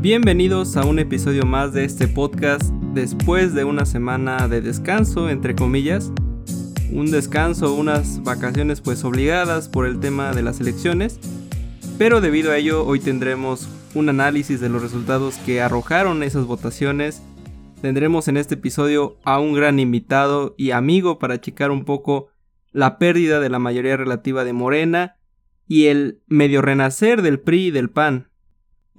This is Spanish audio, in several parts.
Bienvenidos a un episodio más de este podcast después de una semana de descanso, entre comillas. Un descanso, unas vacaciones pues obligadas por el tema de las elecciones. Pero debido a ello hoy tendremos un análisis de los resultados que arrojaron esas votaciones. Tendremos en este episodio a un gran invitado y amigo para checar un poco la pérdida de la mayoría relativa de Morena y el medio renacer del PRI y del PAN.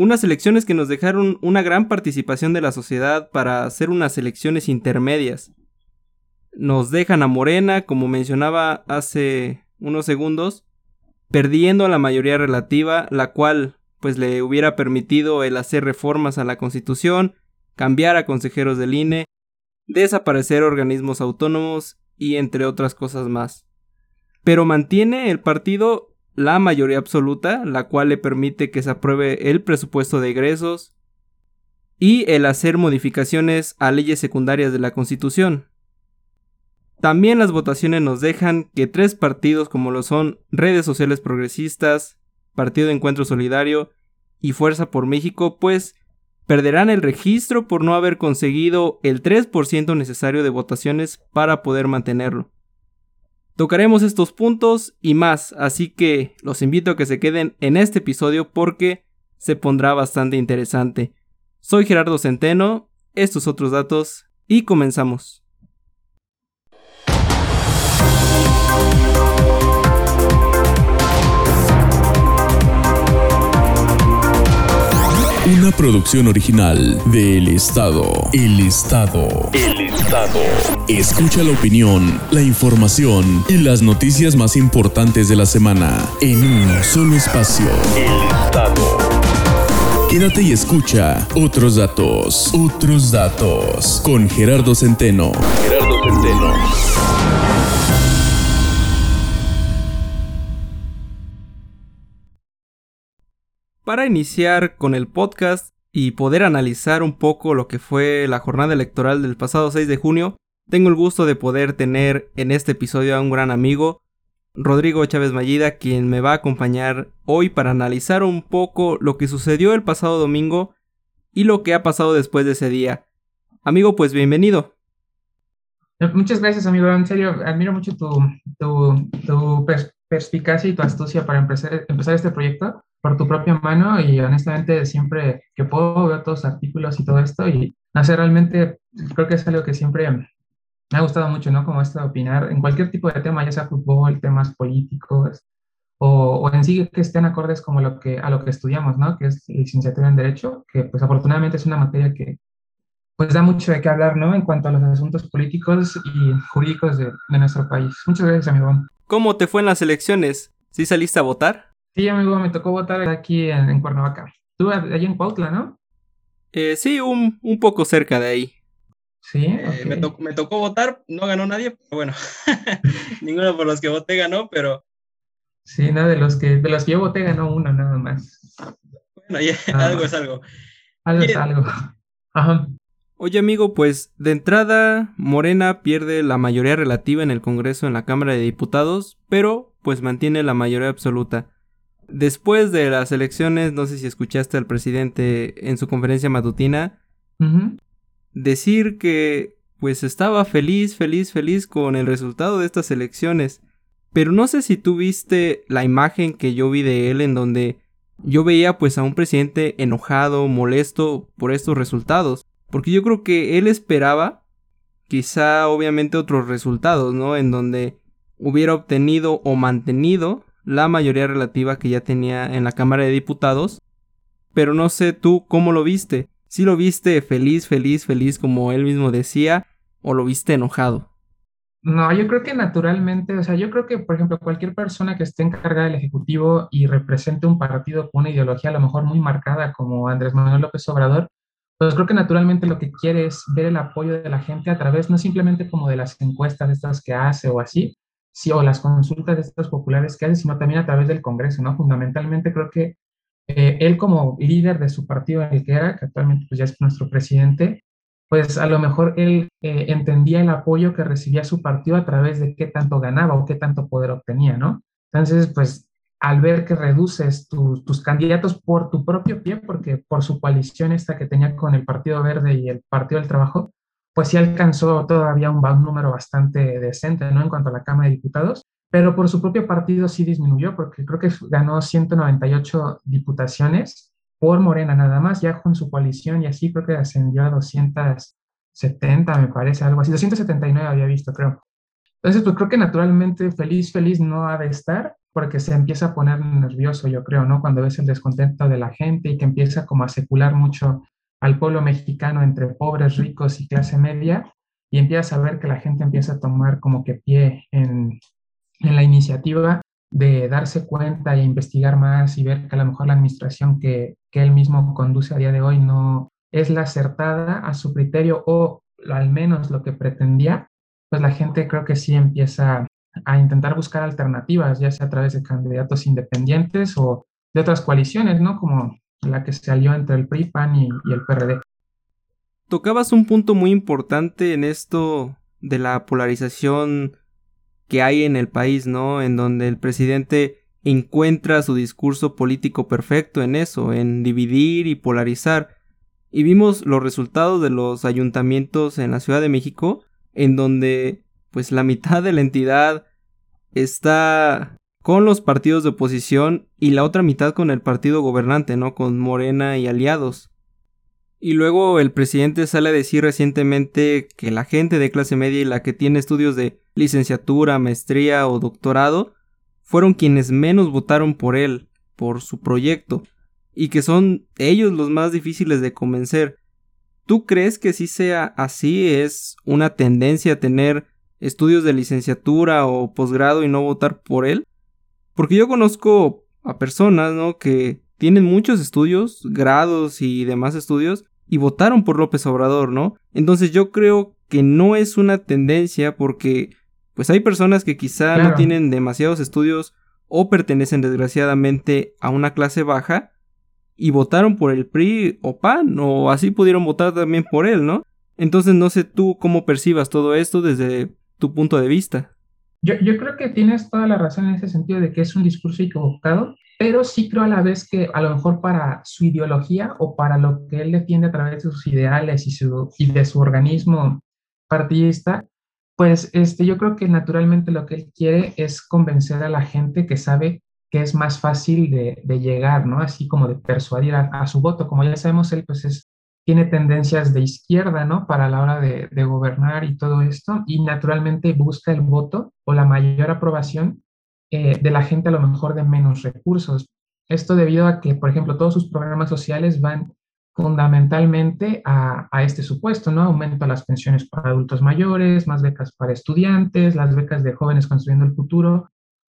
Unas elecciones que nos dejaron una gran participación de la sociedad para hacer unas elecciones intermedias. Nos dejan a Morena, como mencionaba hace unos segundos, perdiendo la mayoría relativa, la cual pues le hubiera permitido el hacer reformas a la Constitución, cambiar a consejeros del INE, desaparecer organismos autónomos y entre otras cosas más. Pero mantiene el partido la mayoría absoluta, la cual le permite que se apruebe el presupuesto de egresos y el hacer modificaciones a leyes secundarias de la Constitución. También las votaciones nos dejan que tres partidos como lo son Redes Sociales Progresistas, Partido de Encuentro Solidario y Fuerza por México, pues perderán el registro por no haber conseguido el 3% necesario de votaciones para poder mantenerlo. Tocaremos estos puntos y más, así que los invito a que se queden en este episodio porque se pondrá bastante interesante. Soy Gerardo Centeno, estos otros datos y comenzamos. Una producción original de El Estado. El Estado. El Escucha la opinión, la información y las noticias más importantes de la semana en un solo espacio. El Estado. Quédate y escucha otros datos. Otros datos. Con Gerardo Centeno. Gerardo Centeno. Para iniciar con el podcast y poder analizar un poco lo que fue la jornada electoral del pasado 6 de junio, tengo el gusto de poder tener en este episodio a un gran amigo, Rodrigo Chávez Mallida, quien me va a acompañar hoy para analizar un poco lo que sucedió el pasado domingo y lo que ha pasado después de ese día. Amigo, pues bienvenido. Muchas gracias, amigo. En serio, admiro mucho tu, perspicacia y tu astucia para empezar este proyecto por tu propia mano y honestamente siempre que puedo ver todos los artículos y todo esto y no realmente creo que es algo que siempre me ha gustado mucho, ¿no? Como esto de opinar en cualquier tipo de tema, ya sea fútbol, temas políticos o, o, en sí que estén acordes como lo que, a lo que estudiamos, ¿no? Que es licenciatura en Derecho, que pues afortunadamente es una materia que pues da mucho de qué hablar, ¿no? En cuanto a los asuntos políticos y jurídicos de, de nuestro país. Muchas gracias, amigo. ¿Cómo te fue en las elecciones? ¿Sí saliste a votar? Sí, amigo, me tocó votar aquí en, Cuernavaca. Tú allí en Cuautla, ¿no? Eh, sí, un, un poco cerca de ahí. Sí. Eh, me, me, tocó votar, no ganó nadie, pero bueno, ninguno por los que voté ganó, pero. Sí, nada, de los que, de los que yo voté ganó uno nada más. Bueno, ya, algo es algo. Algo es algo. Ajá. Oye amigo, pues de entrada Morena pierde la mayoría relativa en el Congreso en la Cámara de Diputados, pero pues mantiene la mayoría absoluta. Después de las elecciones, no sé si escuchaste al presidente en su conferencia matutina decir que pues estaba feliz, feliz, feliz con el resultado de estas elecciones. Pero no sé si tú viste la imagen que yo vi de él en donde yo veía pues a un presidente enojado, molesto por estos resultados. Porque yo creo que él esperaba quizá obviamente otros resultados, ¿no? En donde hubiera obtenido o mantenido la mayoría relativa que ya tenía en la Cámara de Diputados. Pero no sé tú cómo lo viste. Si lo viste feliz, feliz, feliz como él mismo decía, o lo viste enojado. No, yo creo que naturalmente, o sea, yo creo que, por ejemplo, cualquier persona que esté encargada del Ejecutivo y represente un partido con una ideología a lo mejor muy marcada como Andrés Manuel López Obrador, pues creo que naturalmente lo que quiere es ver el apoyo de la gente a través no simplemente como de las encuestas estas que hace o así, sí, o las consultas de estos populares que hace, sino también a través del Congreso, ¿no? Fundamentalmente creo que eh, él como líder de su partido el que era, que actualmente pues ya es nuestro presidente, pues a lo mejor él eh, entendía el apoyo que recibía su partido a través de qué tanto ganaba o qué tanto poder obtenía, ¿no? Entonces, pues al ver que reduces tus candidatos por tu propio pie, porque por su coalición esta que tenía con el Partido Verde y el Partido del Trabajo, pues sí alcanzó todavía un, número bastante decente, ¿no? En cuanto a la Cámara de Diputados, pero por su propio partido sí disminuyó, porque creo que ganó 198 diputaciones por Morena nada más, ya con su coalición y así creo que ascendió a 270, me parece, algo así, 279 había visto, creo. Entonces, pues creo que naturalmente feliz, feliz no ha de estar, porque se empieza a poner nervioso, yo creo, ¿no? Cuando ves el descontento de la gente y que empieza como a secular mucho al pueblo mexicano entre pobres, ricos y clase media, y empieza a ver que la gente empieza a tomar como que pie en, en la iniciativa de darse cuenta e investigar más y ver que a lo mejor la administración que, que él mismo conduce a día de hoy no es la acertada a su criterio o al menos lo que pretendía, pues la gente creo que sí empieza a intentar buscar alternativas, ya sea a través de candidatos independientes o de otras coaliciones, ¿no? Como la que se salió entre el PRI, y, y el PRD. Tocabas un punto muy importante en esto de la polarización que hay en el país, ¿no? En donde el presidente encuentra su discurso político perfecto en eso, en dividir y polarizar. Y vimos los resultados de los ayuntamientos en la Ciudad de México, en donde pues la mitad de la entidad está con los partidos de oposición y la otra mitad con el partido gobernante, ¿no? Con Morena y aliados. Y luego el presidente sale a decir recientemente que la gente de clase media y la que tiene estudios de licenciatura, maestría o doctorado fueron quienes menos votaron por él, por su proyecto, y que son ellos los más difíciles de convencer. ¿Tú crees que si sea así? ¿Es una tendencia a tener estudios de licenciatura o posgrado y no votar por él? Porque yo conozco a personas, ¿no? Que tienen muchos estudios, grados y demás estudios, y votaron por López Obrador, ¿no? Entonces yo creo que no es una tendencia porque pues hay personas que quizá no tienen demasiados estudios o pertenecen desgraciadamente a una clase baja y votaron por el PRI o PAN o así pudieron votar también por él, ¿no? Entonces no sé tú cómo percibas todo esto desde tu punto de vista. Yo, yo, creo que tienes toda la razón en ese sentido de que es un discurso equivocado, pero sí creo a la vez que a lo mejor para su ideología o para lo que él defiende a través de sus ideales y, su, y de su organismo partidista, pues este, yo creo que naturalmente lo que él quiere es convencer a la gente que sabe que es más fácil de, llegar, ¿no? Así como de persuadir a, a, su voto. Como ya sabemos, él pues es tiene tendencias de izquierda, ¿no? Para la hora de, gobernar y todo esto, y naturalmente busca el voto o la mayor aprobación eh, de la gente a lo mejor de menos recursos. Esto debido a que, por ejemplo, todos sus programas sociales van fundamentalmente a, a, este supuesto, ¿no? Aumento a las pensiones para adultos mayores, más becas para estudiantes, las becas de jóvenes construyendo el futuro,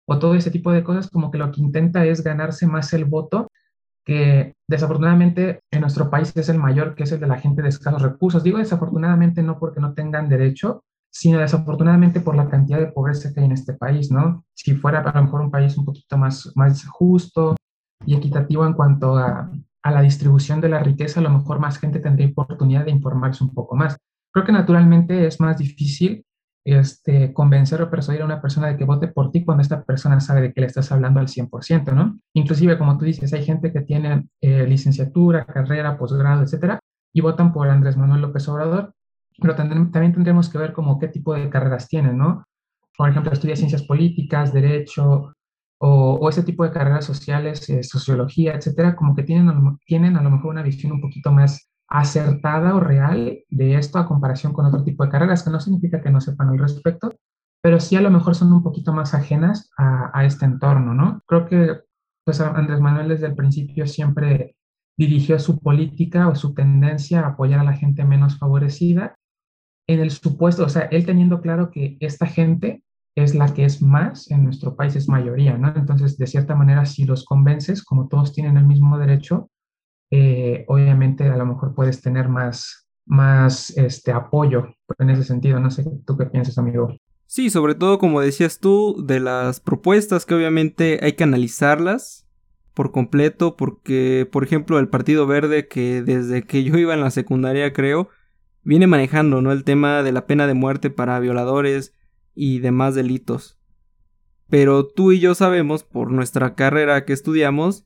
o todo ese tipo de cosas, como que lo que intenta es ganarse más el voto que desafortunadamente en nuestro país es el mayor, que es el de la gente de escasos recursos. Digo desafortunadamente no porque no tengan derecho, sino desafortunadamente por la cantidad de pobreza que hay en este país, ¿no? Si fuera a lo mejor un país un poquito más, más justo y equitativo en cuanto a, a la distribución de la riqueza, a lo mejor más gente tendría oportunidad de informarse un poco más. Creo que naturalmente es más difícil este, convencer o persuadir a una persona de que vote por ti cuando esta persona sabe de que le estás hablando al 100%, ¿no? Inclusive, como tú dices, hay gente que tiene eh, licenciatura, carrera, posgrado, etcétera, y votan por Andrés Manuel López Obrador, pero también, tendremos que ver como qué tipo de carreras tienen, ¿no? Por ejemplo, estudia ciencias políticas, derecho, o, o ese tipo de carreras sociales, eh, sociología, etcétera, como que tienen, tienen a lo mejor una visión un poquito más acertada o real de esto a comparación con otro tipo de carreras, que no significa que no sepan al respecto, pero sí a lo mejor son un poquito más ajenas a, este entorno, ¿no? Creo que pues Andrés Manuel desde el principio siempre dirigió su política o su tendencia a apoyar a la gente menos favorecida en el supuesto, o sea, él teniendo claro que esta gente es la que es más en nuestro país, es mayoría, ¿no? Entonces, de cierta manera, si los convences, como todos tienen el mismo derecho, eh, obviamente a lo mejor puedes tener más, más este, apoyo en ese sentido. No sé tú qué piensas, amigo. Sí, sobre todo como decías tú, de las propuestas que obviamente hay que analizarlas por completo, porque, por ejemplo, el Partido Verde, que desde que yo iba en la secundaria, creo, viene manejando, ¿no? El tema de la pena de muerte para violadores y demás delitos. Pero tú y yo sabemos, por nuestra carrera que estudiamos,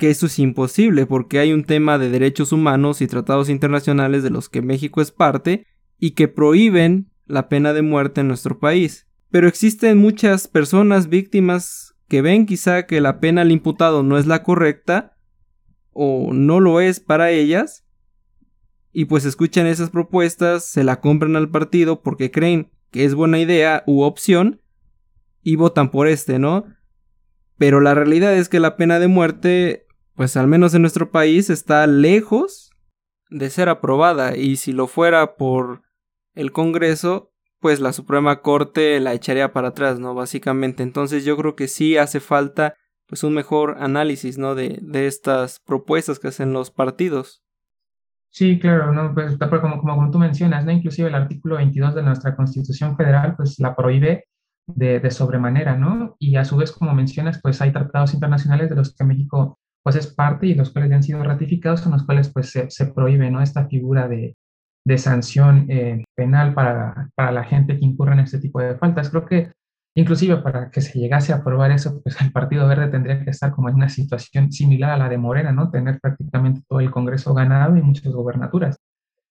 que eso es imposible porque hay un tema de derechos humanos y tratados internacionales de los que México es parte y que prohíben la pena de muerte en nuestro país. Pero existen muchas personas víctimas que ven quizá que la pena al imputado no es la correcta o no lo es para ellas y pues escuchan esas propuestas, se la compran al partido porque creen que es buena idea u opción y votan por este, ¿no? Pero la realidad es que la pena de muerte, pues al menos en nuestro país, está lejos de ser aprobada y si lo fuera por el Congreso, pues la Suprema Corte la echaría para atrás, ¿no? Básicamente. Entonces yo creo que sí hace falta pues un mejor análisis, ¿no? De, de estas propuestas que hacen los partidos. Sí, claro, ¿no? Pues, como, como, tú mencionas, ¿no? Inclusive el artículo 22 de nuestra Constitución Federal, pues la prohíbe de, de, sobremanera, ¿no? Y a su vez, como mencionas, pues hay tratados internacionales de los que México, pues es parte y los cuales ya han sido ratificados, en los cuales, pues se, se prohíbe, ¿no? Esta figura de, de sanción eh, penal para, para la gente que incurra en este tipo de faltas. Creo que Inclusive para que se llegase a aprobar eso, pues el Partido Verde tendría que estar como en una situación similar a la de Morena, ¿no? Tener prácticamente todo el Congreso ganado y muchas gobernaturas.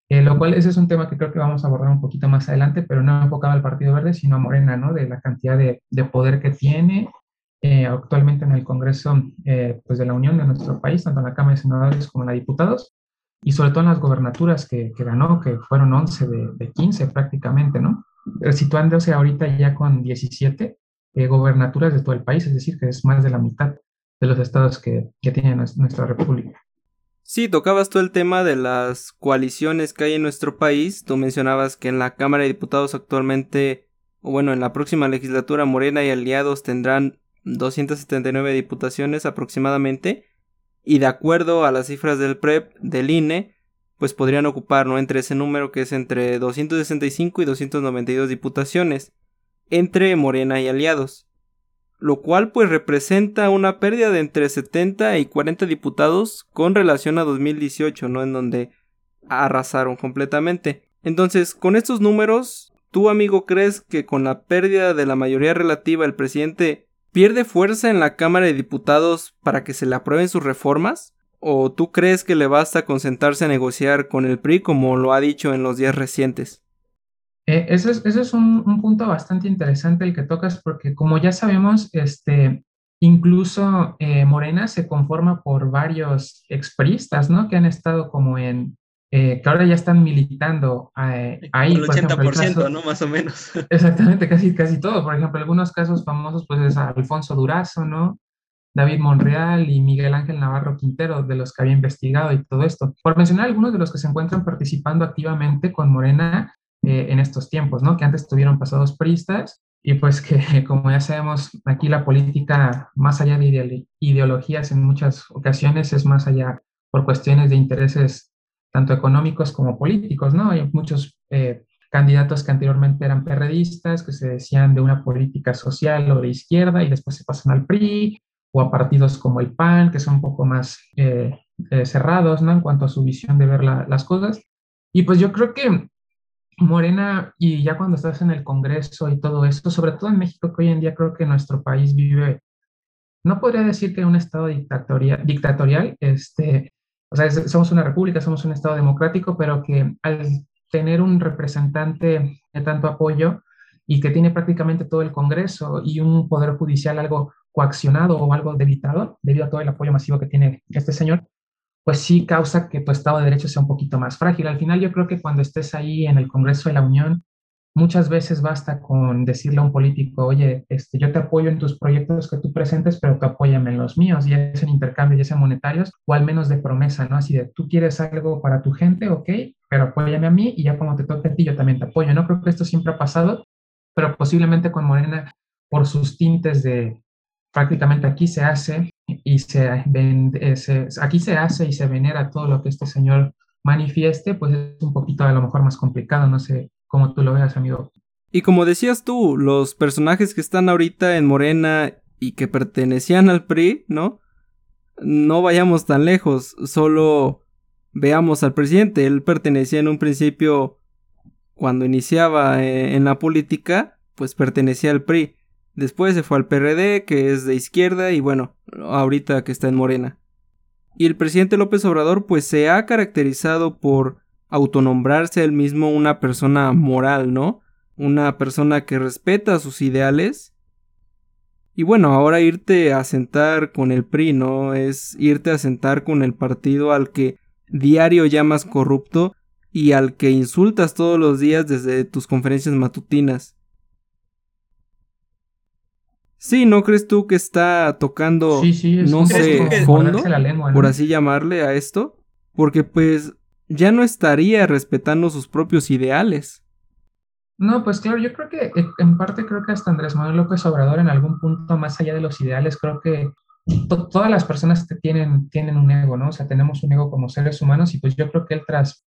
Eh, lo cual ese es un tema que creo que vamos a abordar un poquito más adelante, pero no enfocado al Partido Verde, sino a Morena, ¿no? De la cantidad de, de poder que tiene eh, actualmente en el Congreso eh, pues de la Unión de nuestro país, tanto en la Cámara de Senadores como en la Diputados, y sobre todo en las gobernaturas que, ganó, que fueron 11 de, de 15 prácticamente, ¿no? situándose ahorita ya con 17 eh, gobernaturas de todo el país, es decir, que es más de la mitad de los estados que, que tiene nuestra república. Sí, tocabas tú el tema de las coaliciones que hay en nuestro país. Tú mencionabas que en la Cámara de Diputados actualmente, o bueno, en la próxima legislatura, Morena y aliados tendrán 279 diputaciones aproximadamente. Y de acuerdo a las cifras del PREP, del INE, pues podrían ocupar, ¿no? Entre ese número que es entre 265 y 292 diputaciones, entre Morena y aliados. Lo cual pues representa una pérdida de entre 70 y 40 diputados con relación a 2018, ¿no? En donde arrasaron completamente. Entonces, con estos números, ¿tú amigo crees que con la pérdida de la mayoría relativa el presidente pierde fuerza en la Cámara de Diputados para que se le aprueben sus reformas? ¿O tú crees que le basta con sentarse a negociar con el PRI como lo ha dicho en los días recientes? Eh, ese es, un, punto bastante interesante el que tocas porque como ya sabemos, este, incluso eh, Morena se conforma por varios expristas, ¿no? Que han estado como en, eh, que ahora ya están militando ahí. El 80%, ¿no? Más o menos. Exactamente, casi, casi todo. Por ejemplo, algunos casos famosos, pues es Alfonso Durazo, ¿no? David Monreal y Miguel Ángel Navarro Quintero, de los que había investigado y todo esto. Por mencionar algunos de los que se encuentran participando activamente con Morena eh, en estos tiempos, ¿no? Que antes tuvieron pasados pristas y pues que, como ya sabemos, aquí la política, más allá de ideologías en muchas ocasiones, es más allá por cuestiones de intereses tanto económicos como políticos, ¿no? Hay muchos eh, candidatos que anteriormente eran perredistas, que se decían de una política social o de izquierda y después se pasan al PRI, o a partidos como el PAN, que son un poco más eh, eh, cerrados ¿no? en cuanto a su visión de ver las cosas. Y pues yo creo que Morena, y ya cuando estás en el Congreso y todo esto, sobre todo en México, que hoy en día creo que nuestro país vive, no podría decir que un estado dictatorial, dictatorial este, o sea, somos una república, somos un estado democrático, pero que al tener un representante de tanto apoyo y que tiene prácticamente todo el Congreso y un poder judicial algo coaccionado o algo debilitado debido a todo el apoyo masivo que tiene este señor, pues sí causa que tu Estado de Derecho sea un poquito más frágil. Al final yo creo que cuando estés ahí en el Congreso de la Unión, muchas veces basta con decirle a un político, oye, este, yo te apoyo en tus proyectos que tú presentes, pero tú apóyame en los míos, ya sea en intercambio, ya sea monetarios, o al menos de promesa, ¿no? Así de, tú quieres algo para tu gente, ok, pero apóyame a mí y ya como te toque a ti, yo también te apoyo. No creo que esto siempre ha pasado, pero posiblemente con Morena, por sus tintes de, prácticamente aquí se hace y se, vende, aquí se hace y se venera todo lo que este señor manifieste, pues es un poquito a lo mejor más complicado, no sé cómo tú lo veas, amigo. Y como decías tú, los personajes que están ahorita en Morena y que pertenecían al PRI, ¿no? No vayamos tan lejos, solo veamos al presidente, él pertenecía en un principio, cuando iniciaba eh, en la política, pues pertenecía al PRI Después se fue al PRD, que es de izquierda, y bueno, ahorita que está en Morena. Y el presidente López Obrador pues se ha caracterizado por autonombrarse él mismo una persona moral, ¿no? Una persona que respeta sus ideales. Y bueno, ahora irte a sentar con el PRI, ¿no? Es irte a sentar con el partido al que diario llamas corrupto y al que insultas todos los días desde tus conferencias matutinas. Sí, ¿no crees tú que está tocando, no sé, fondo, por así llamarle a esto? Porque pues ya no estaría respetando sus propios ideales. No, pues claro, yo creo que eh, en parte creo que hasta Andrés Manuel López Obrador en algún punto más allá de los ideales, creo que todas las personas tienen, tienen un ego, ¿no? O sea, tenemos un ego como seres humanos y pues yo creo que él tras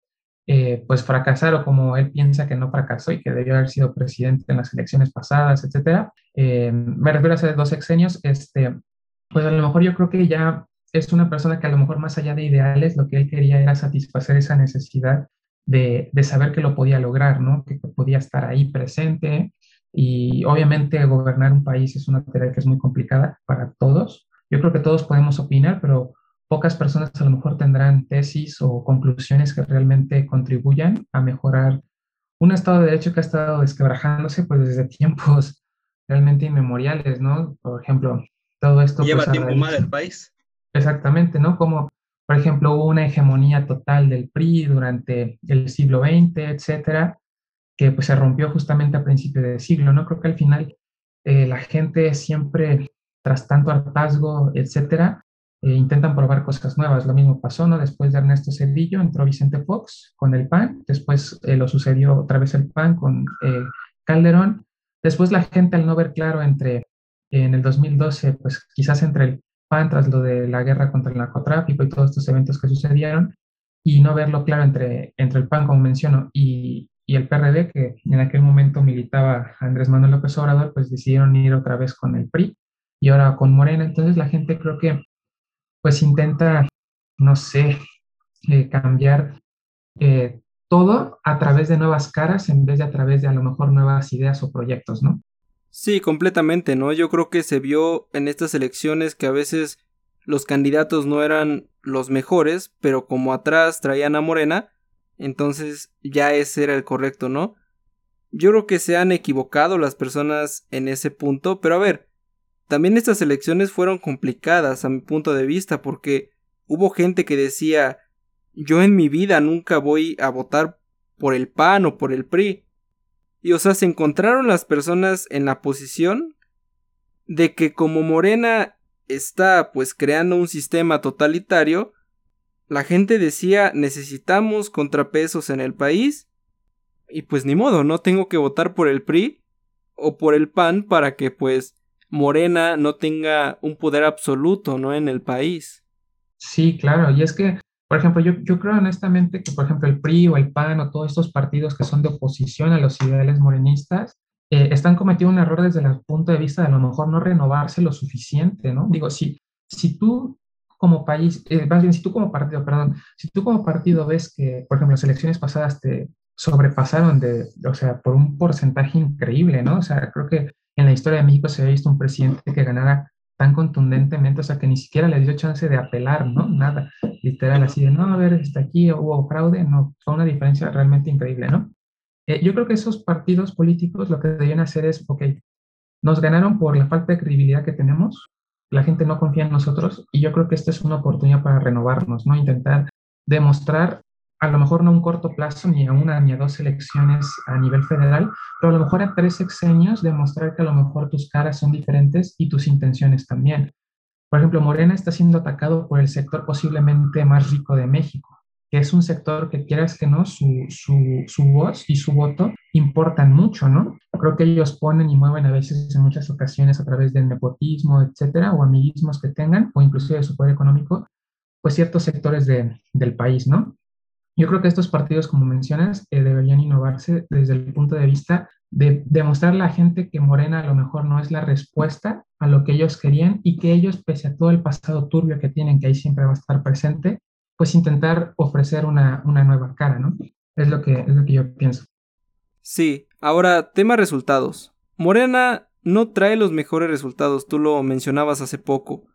eh, pues fracasar o como él piensa que no fracasó y que debió haber sido presidente en las elecciones pasadas, etcétera. Eh, me refiero a hace dos sexenios, este, pues a lo mejor yo creo que ya es una persona que a lo mejor más allá de ideales, lo que él quería era satisfacer esa necesidad de, de saber que lo podía lograr, ¿no? Que podía estar ahí presente y obviamente gobernar un país es una tarea que es muy complicada para todos. Yo creo que todos podemos opinar, pero pocas personas a lo mejor tendrán tesis o conclusiones que realmente contribuyan a mejorar un Estado de Derecho que ha estado desquebrajándose pues desde tiempos realmente inmemoriales, ¿no? Por ejemplo, todo esto... Lleva pues, tiempo mal el país. Exactamente, ¿no? Como, por ejemplo, hubo una hegemonía total del PRI durante el siglo XX, etcétera, que pues se rompió justamente a principios del siglo, ¿no? Creo que al final eh, la gente siempre, tras tanto hartazgo, etcétera, eh, intentan probar cosas nuevas. Lo mismo pasó, ¿no? Después de Ernesto Cedillo entró Vicente Fox con el PAN, después eh, lo sucedió otra vez el PAN con Calderón. Después la gente al no ver claro entre, en el 2012, pues quizás entre el tras lo de la guerra contra el narcotráfico y todos estos eventos que sucedieron, y no verlo claro entre, entre el PAN, como menciono, y, el PRD, que en aquel momento militaba Andrés Manuel López Obrador, pues decidieron ir otra vez con el PRI y ahora con Morena. Entonces la gente creo que pues intenta, no sé, eh, cambiar eh, todo a través de nuevas caras en vez de a través de a lo mejor nuevas ideas o proyectos, ¿no? Sí, completamente, ¿no? Yo creo que se vio en estas elecciones que a veces los candidatos no eran los mejores, pero como atrás traían a Morena, entonces ya ese era el correcto, ¿no? Yo creo que se han equivocado las personas en ese punto, pero a ver, también estas elecciones fueron complicadas a mi punto de vista porque hubo gente que decía yo en mi vida nunca voy a votar por el PAN o por el PRI. Y o sea, se encontraron las personas en la posición de que como Morena está pues creando un sistema totalitario, la gente decía necesitamos contrapesos en el país y pues ni modo, no tengo que votar por el PRI o por el PAN para que pues Morena no tenga un poder absoluto, ¿no? En el país. Sí, claro, y es que, por ejemplo, yo, yo creo honestamente que, por ejemplo, el PRI o el PAN o todos estos partidos que son de oposición a los ideales morenistas, eh, están cometiendo un error desde el punto de vista de a lo mejor no renovarse lo suficiente, ¿no? Digo, si, si tú como país, eh, más bien, si tú como partido, perdón, si tú como partido ves que, por ejemplo, las elecciones pasadas te sobrepasaron de, o sea, por un porcentaje increíble, ¿no? O sea, creo que en la historia de México se había visto un presidente que ganara tan contundentemente, o sea, que ni siquiera le dio chance de apelar, ¿no? Nada, literal, así de, no, a ver, está aquí, hubo fraude, no, fue una diferencia realmente increíble, ¿no? Eh, yo creo que esos partidos políticos lo que debían hacer es, ok, nos ganaron por la falta de credibilidad que tenemos, la gente no confía en nosotros y yo creo que esta es una oportunidad para renovarnos, ¿no? Intentar demostrar a lo mejor no a un corto plazo, ni a una ni a dos elecciones a nivel federal, pero a lo mejor a tres sexenios demostrar que a lo mejor tus caras son diferentes y tus intenciones también. Por ejemplo, Morena está siendo atacado por el sector posiblemente más rico de México, que es un sector que quieras que no, su, su, su voz y su voto importan mucho, ¿no? Creo que ellos ponen y mueven a veces en muchas ocasiones a través del nepotismo, etcétera, o amiguismos que tengan, o inclusive de su poder económico, pues ciertos sectores de, del país, ¿no? Yo creo que estos partidos, como mencionas, eh, deberían innovarse desde el punto de vista de demostrar a la gente que Morena a lo mejor no es la respuesta a lo que ellos querían y que ellos, pese a todo el pasado turbio que tienen, que ahí siempre va a estar presente, pues intentar ofrecer una, una nueva cara, ¿no? Es lo, que, es lo que yo pienso. Sí, ahora tema resultados. Morena no trae los mejores resultados, tú lo mencionabas hace poco.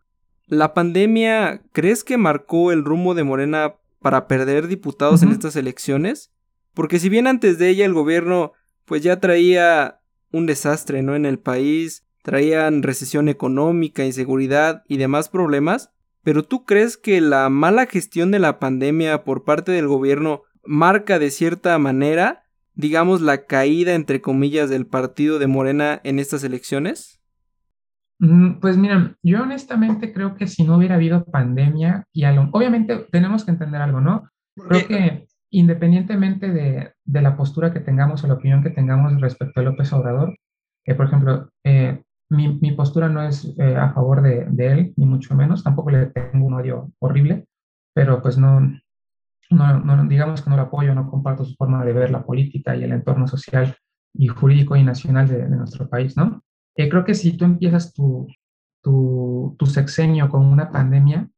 ¿La pandemia crees que marcó el rumbo de Morena para perder diputados en estas elecciones? Porque si bien antes de ella el gobierno pues ya traía un desastre, ¿no? En el país, traían recesión económica, inseguridad y demás problemas, pero ¿tú crees que la mala gestión de la pandemia por parte del gobierno marca de cierta manera, digamos, la caída, entre comillas, del partido de Morena en estas elecciones? Mm, pues mira, yo honestamente creo que si no hubiera habido pandemia, y obviamente tenemos que entender algo, ¿no? Creo que independientemente de, la postura que tengamos o la opinión que tengamos respecto a López Obrador, eh, por ejemplo, eh, mi, postura no es eh, a favor de, él, ni mucho menos, tampoco le tengo un odio horrible, pero pues no, no, digamos que no lo apoyo, no comparto su forma de ver la política y el entorno social y jurídico y nacional de, nuestro país, ¿no? Creo que si tú empiezas tu, tu, tu sexenio con una pandemia,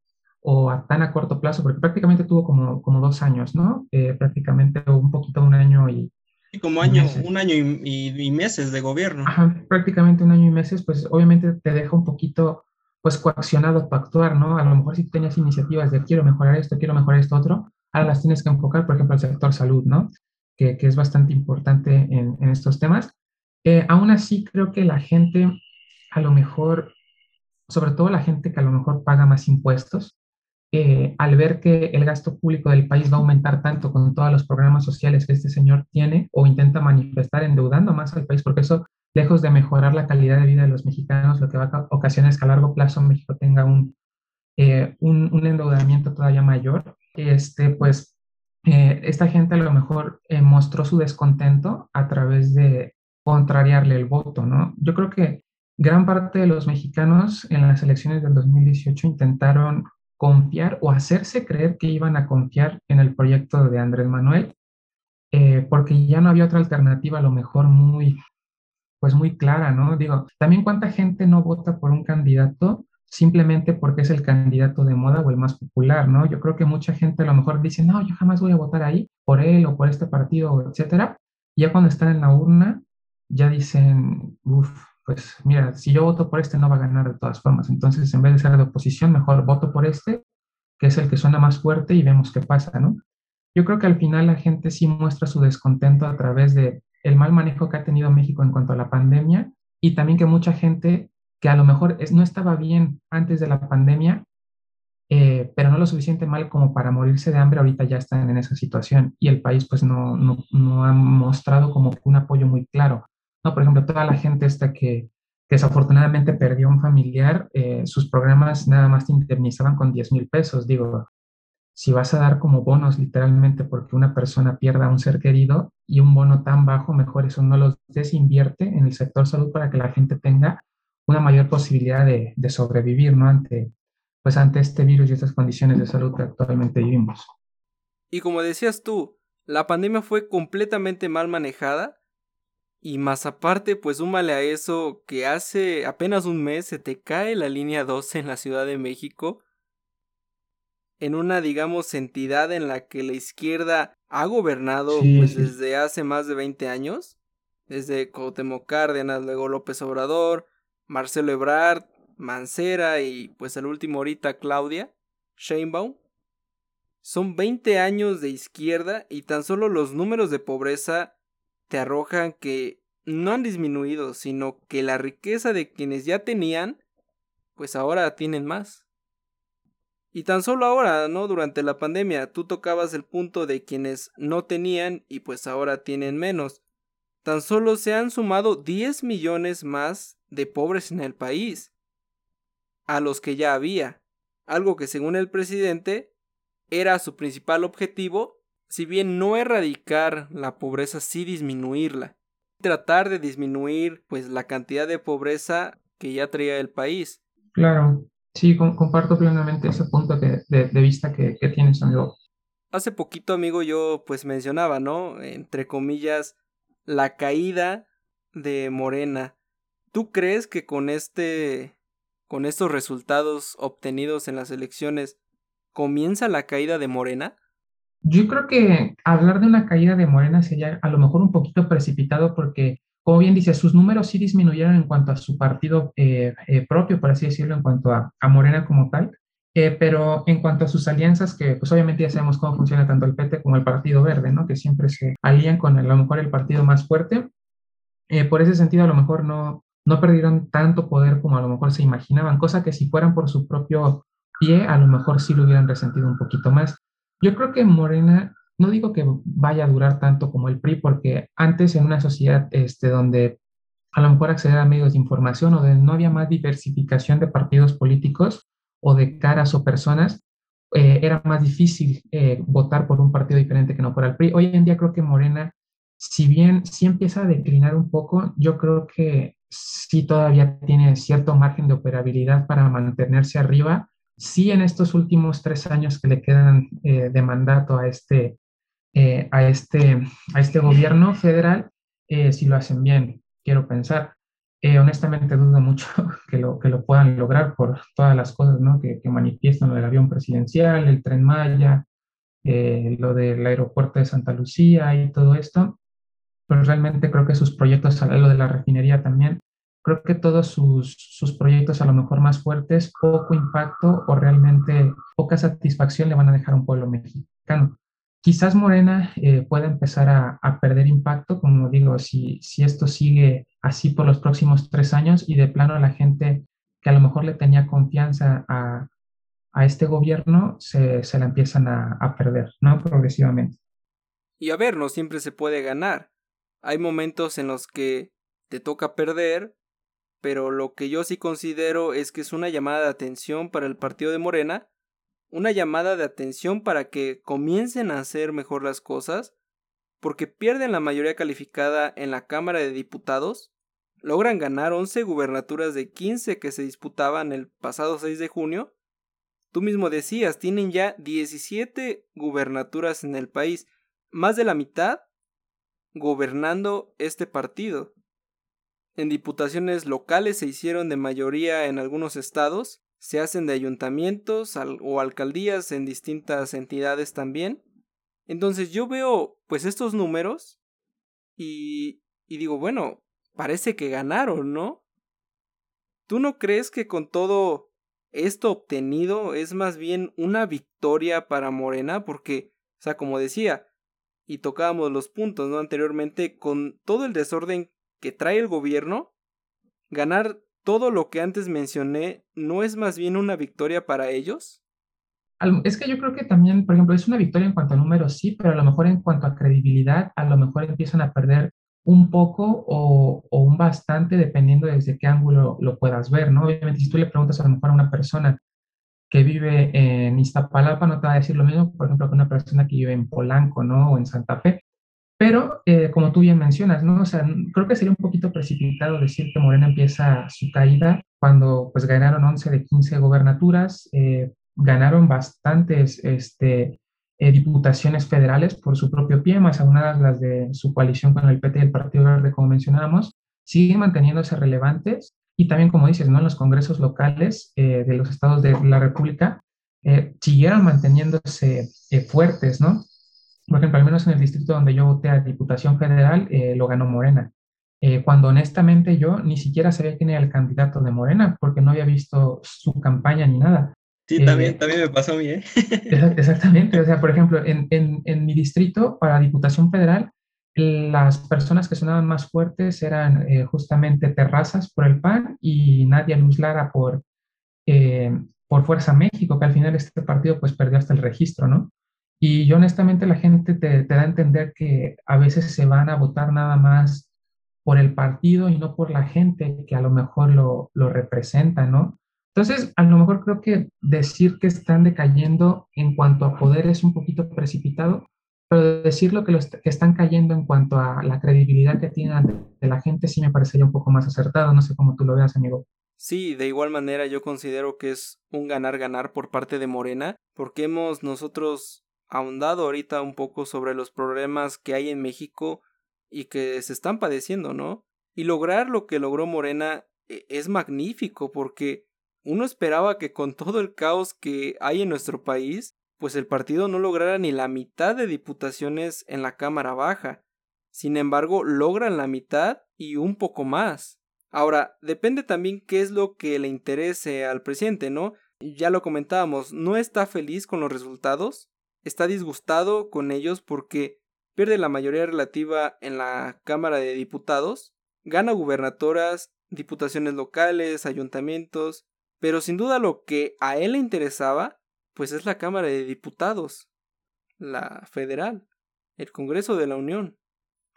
o a tan a corto plazo, porque prácticamente tuvo como, como dos años, ¿no? Eh, prácticamente un poquito un año y... Sí, como año, un año y, meses de gobierno. Ajá, prácticamente un año y meses, pues obviamente te deja un poquito, pues coaccionado para actuar, ¿no? A lo mejor si tenías iniciativas de quiero mejorar esto, quiero mejorar esto otro, ahora las tienes que enfocar, por ejemplo, al sector salud, ¿no? Que, que es bastante importante en, en estos temas. Eh, aún así, creo que la gente, a lo mejor, sobre todo la gente que a lo mejor paga más impuestos, eh, al ver que el gasto público del país va a aumentar tanto con todos los programas sociales que este señor tiene o intenta manifestar endeudando más al país, porque eso, lejos de mejorar la calidad de vida de los mexicanos, lo que va a ocasionar es que a largo plazo México tenga un, eh, un, endeudamiento todavía mayor. Este, pues eh, esta gente a lo mejor mostró su descontento a través de contrariarle el voto, ¿no? Yo creo que gran parte de los mexicanos en las elecciones del 2018 intentaron confiar o hacerse creer que iban a confiar en el proyecto de Andrés Manuel, eh, porque ya no había otra alternativa, a lo mejor muy, pues muy clara, ¿no? Digo, también cuánta gente no vota por un candidato simplemente porque es el candidato de moda o el más popular, ¿no? Yo creo que mucha gente a lo mejor dice, no, yo jamás voy a votar ahí por él o por este partido, etcétera. Ya cuando están en la urna, ya dicen, uff, pues mira, si yo voto por este no va a ganar de todas formas. Entonces, en vez de ser de oposición, mejor voto por este, que es el que suena más fuerte y vemos qué pasa, ¿no? Yo creo que al final la gente sí muestra su descontento a través de el mal manejo que ha tenido México en cuanto a la pandemia y también que mucha gente que a lo mejor no estaba bien antes de la pandemia, eh, pero no lo suficiente mal como para morirse de hambre, ahorita ya están en esa situación y el país pues no, no, no ha mostrado como un apoyo muy claro. ¿No? Por ejemplo, toda la gente esta que, desafortunadamente perdió un familiar, eh, sus programas nada más te indemnizaban con 10 mil pesos. Digo, si vas a dar como bonos literalmente porque una persona pierda a un ser querido y un bono tan bajo, mejor eso no lo desinvierte en el sector salud para que la gente tenga una mayor posibilidad de, de sobrevivir, ¿no? Ante, pues ante este virus y estas condiciones de salud que actualmente vivimos. Y como decías tú, la pandemia fue completamente mal manejada y más aparte, pues súmale a eso que hace apenas un mes se te cae la línea 12 en la Ciudad de México. En una, digamos, entidad en la que la izquierda ha gobernado pues desde hace más de 20 años. Desde Cuauhtémoc Cárdenas, luego López Obrador, Marcelo Ebrard, Mancera y pues el último ahorita Claudia Sheinbaum. Son 20 años de izquierda y tan solo los números de pobreza te arrojan que no han disminuido, sino que la riqueza de quienes ya tenían, pues ahora tienen más. Y tan solo ahora, ¿no? Durante la pandemia, tú tocabas el punto de quienes no tenían y pues ahora tienen menos. Tan solo se han sumado 10 millones más de pobres en el país, a los que ya había, algo que según el presidente era su principal objetivo si bien no erradicar la pobreza, sí disminuirla. Tratar de disminuir pues la cantidad de pobreza que ya traía el país. Claro, sí, comparto plenamente ese punto de, vista que, que tienes, amigo. Hace poquito, amigo, yo pues mencionaba, ¿no? Entre comillas, la caída de Morena. ¿Tú crees que con este con estos resultados obtenidos en las elecciones comienza la caída de Morena? Yo creo que hablar de una caída de Morena sería a lo mejor un poquito precipitado porque como bien dice, sus números sí disminuyeron en cuanto a su partido eh, eh, propio, por así decirlo, en cuanto a, a Morena como tal, eh, pero en cuanto a sus alianzas, que pues obviamente ya sabemos cómo funciona tanto el PT como el Partido Verde, ¿no? Que siempre se alían con a lo mejor el partido más fuerte. por ese sentido, a lo mejor no, no perdieron tanto poder como a lo mejor se imaginaban, cosa que si fueran por su propio pie, a lo mejor sí lo hubieran resentido un poquito más. Yo creo que Morena, no digo que vaya a durar tanto como el PRI, porque antes en una sociedad este, donde a lo mejor acceder a medios de información o donde no había más diversificación de partidos políticos o de caras o personas, eh, era más difícil eh, votar por un partido diferente que no fuera el PRI. Hoy en día creo que Morena, si bien sí empieza a declinar un poco, yo creo que sí todavía tiene cierto margen de operabilidad para mantenerse arriba. Sí, en estos últimos tres años que le quedan eh, de mandato a este, eh, a, este, a este gobierno federal, eh, si lo hacen bien, quiero pensar. honestamente dudo mucho que lo, que lo puedan lograr por todas las cosas ¿no? que, que manifiestan, lo del avión presidencial, el tren Maya, lo del aeropuerto de Santa Lucía y todo esto pero realmente creo que sus proyectos, lo de la refinería también, creo que todos sus, sus, proyectos a lo mejor más fuertes, poco impacto o realmente poca satisfacción le van a dejar a un pueblo mexicano. Quizás Morena eh, pueda empezar a, a, perder impacto, como digo, si, si esto sigue así por los próximos tres años y de plano la gente que a lo mejor le tenía confianza a, a este gobierno se, se la empiezan a, a perder, ¿no? Progresivamente. Y a ver, no siempre se puede ganar. Hay momentos en los que te toca perder pero lo que yo sí considero es que es una llamada de atención para el partido de Morena, una llamada de atención para que comiencen a hacer mejor las cosas, porque pierden la mayoría calificada en la Cámara de Diputados, logran ganar 11 gubernaturas de 15 que se disputaban el pasado 6 de junio. Tú mismo decías, tienen ya 17 gubernaturas en el país, más de la mitad gobernando este partido. En diputaciones locales se hicieron de mayoría en algunos estados, se hacen de ayuntamientos o alcaldías en distintas entidades también. Entonces yo veo pues estos números y, y digo, bueno, parece que ganaron, ¿no? ¿Tú no crees que con todo esto obtenido es más bien una victoria para Morena? Porque, o sea, como decía, y tocábamos los puntos, ¿no? Anteriormente, con todo el desorden que trae el gobierno, ganar todo lo que antes mencioné no es más bien una victoria para ellos? Es que yo creo que también, por ejemplo, es una victoria en cuanto a números, sí, pero a lo mejor en cuanto a credibilidad, a lo mejor empiezan a perder un poco o, un bastante dependiendo desde qué ángulo lo puedas ver, ¿no? Obviamente, si tú le preguntas a lo mejor a una persona que vive en Iztapalapa, no te va a decir lo mismo, por ejemplo, que una persona que vive en Polanco, ¿no? O en Santa Fe. Pero, eh, como tú bien mencionas, ¿no? O sea, creo que sería un poquito precipitado decir que Morena empieza su caída cuando pues ganaron 11 de 15 gobernaturas, eh, ganaron bastantes este, eh, diputaciones federales por su propio pie, más aunadas las de su coalición con el PT y el Partido Verde, como mencionábamos, siguen manteniéndose relevantes y también, como dices, ¿no? En los congresos locales de los estados de la República siguieron manteniéndose fuertes, ¿no? Por ejemplo, al menos en el distrito donde yo voté a Diputación Federal, eh, lo ganó Morena. Eh, cuando honestamente yo ni siquiera sabía quién era el candidato de Morena, porque no había visto su campaña ni nada. Sí, también, eh, también me pasó a mí, ¿eh? Exactamente, o sea, por ejemplo, en, en, en, mi distrito, para Diputación Federal, las personas que sonaban más fuertes eran justamente Terrazas por el PAN y Nadia Luz Lara por, por Fuerza México, que al final este partido pues perdió hasta el registro, ¿no? Y yo honestamente la gente te, da a entender que a veces se van a votar nada más por el partido y no por la gente que a lo mejor lo, lo representa, ¿no? Entonces, a lo mejor creo que decir que están decayendo en cuanto a poder es un poquito precipitado, pero decir lo que, los, que están cayendo en cuanto a la credibilidad que tienen ante la gente sí me parecería un poco más acertado. No sé cómo tú lo veas, amigo. Sí, de igual manera yo considero que es un ganar-ganar por parte de Morena, porque hemos nosotros ahondado ahorita un poco sobre los problemas que hay en México y que se están padeciendo, ¿no? Y lograr lo que logró Morena e, es magnífico porque uno esperaba que con todo el caos que hay en nuestro país, pues el partido no lograra ni la mitad de diputaciones en la Cámara Baja. Sin embargo, logran la mitad y un poco más. Ahora, depende también qué es lo que le interese al presidente, ¿no? Ya lo comentábamos, no está feliz con los resultados, está disgustado con ellos porque pierde la mayoría relativa en la Cámara de Diputados, gana gubernatoras, diputaciones locales, ayuntamientos, pero sin duda lo que a él le interesaba, pues es la Cámara de Diputados, la federal, el Congreso de la Unión,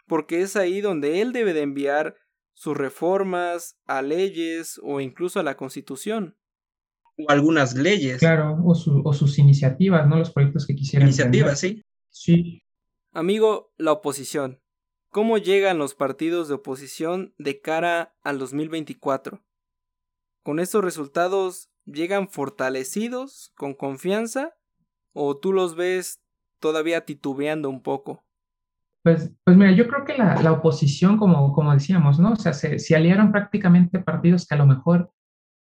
porque es ahí donde él debe de enviar sus reformas a leyes o incluso a la Constitución. O algunas leyes. Claro, o, sus iniciativas, ¿no? Los proyectos que quisieran. Iniciativas, sí. Sí. Amigo, la oposición. ¿Cómo llegan los partidos de oposición de cara al 2024? ¿Con estos resultados llegan fortalecidos, con confianza? ¿O tú los ves todavía titubeando un poco? Pues, pues mira, yo creo que la, oposición, como, como decíamos, ¿no? O sea, se, se, aliaron prácticamente partidos que a lo mejor,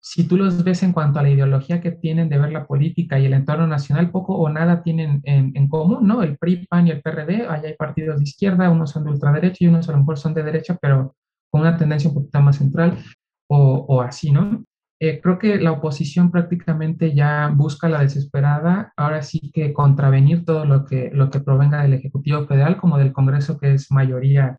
si tú los ves en cuanto a la ideología que tienen de ver la política y el entorno nacional, poco o nada tienen en, común, ¿no? El PRI, PAN y el PRD, ahí hay partidos de izquierda, unos son de ultraderecha y unos a lo mejor son de derecha, pero con una tendencia un poquito más central o, o así, ¿no? Eh, creo que la oposición prácticamente ya busca la desesperada, ahora sí que contravenir todo lo que, lo que provenga del Ejecutivo Federal como del Congreso, que es mayoría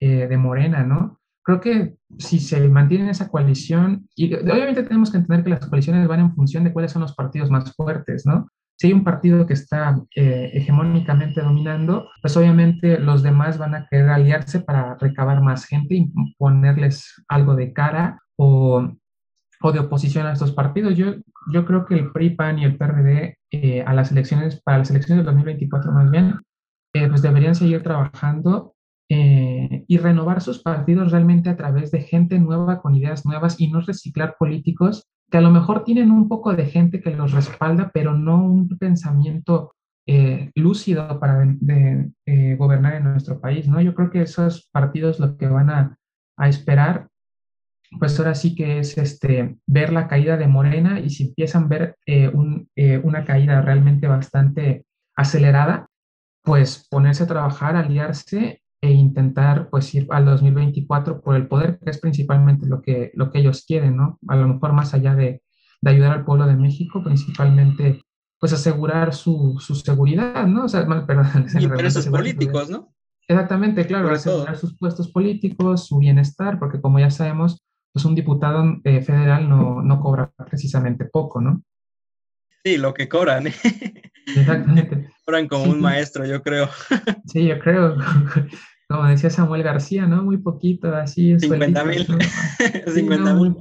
eh, de Morena, ¿no? Creo que si se mantiene esa coalición, y obviamente tenemos que entender que las coaliciones van en función de cuáles son los partidos más fuertes, ¿no? Si hay un partido que está eh, hegemónicamente dominando, pues obviamente los demás van a querer aliarse para recabar más gente y ponerles algo de cara o o de oposición a estos partidos. Yo, yo creo que el PRI, PAN y el PRD eh, a las elecciones, para las elecciones del 2024 más bien, eh, pues deberían seguir trabajando eh, y renovar sus partidos realmente a través de gente nueva con ideas nuevas y no reciclar políticos que a lo mejor tienen un poco de gente que los respalda, pero no un pensamiento lúcido para gobernar en nuestro país, ¿no? Yo creo que esos partidos lo que van a, a esperar pues ahora sí que es este, ver la caída de Morena y si empiezan a ver eh, eh, una caída realmente bastante acelerada, pues ponerse a trabajar, aliarse e intentar pues ir al 2024 por el poder, que es principalmente lo que, lo que ellos quieren, ¿no? A lo mejor más allá de, de ayudar al pueblo de México, principalmente pues asegurar su, su seguridad, ¿no? O sea, perdón. Intereses políticos, ¿no? Exactamente, claro, asegurar sus puestos políticos, su bienestar, porque como ya sabemos, pues un diputado eh, federal no, no, cobra precisamente poco, ¿no? Sí, lo que cobran. ¿eh? Exactamente. Cobran como un maestro, yo creo. Sí, yo creo. Como decía Samuel García, ¿no? Muy poquito, así. 50 mil. 50 mil.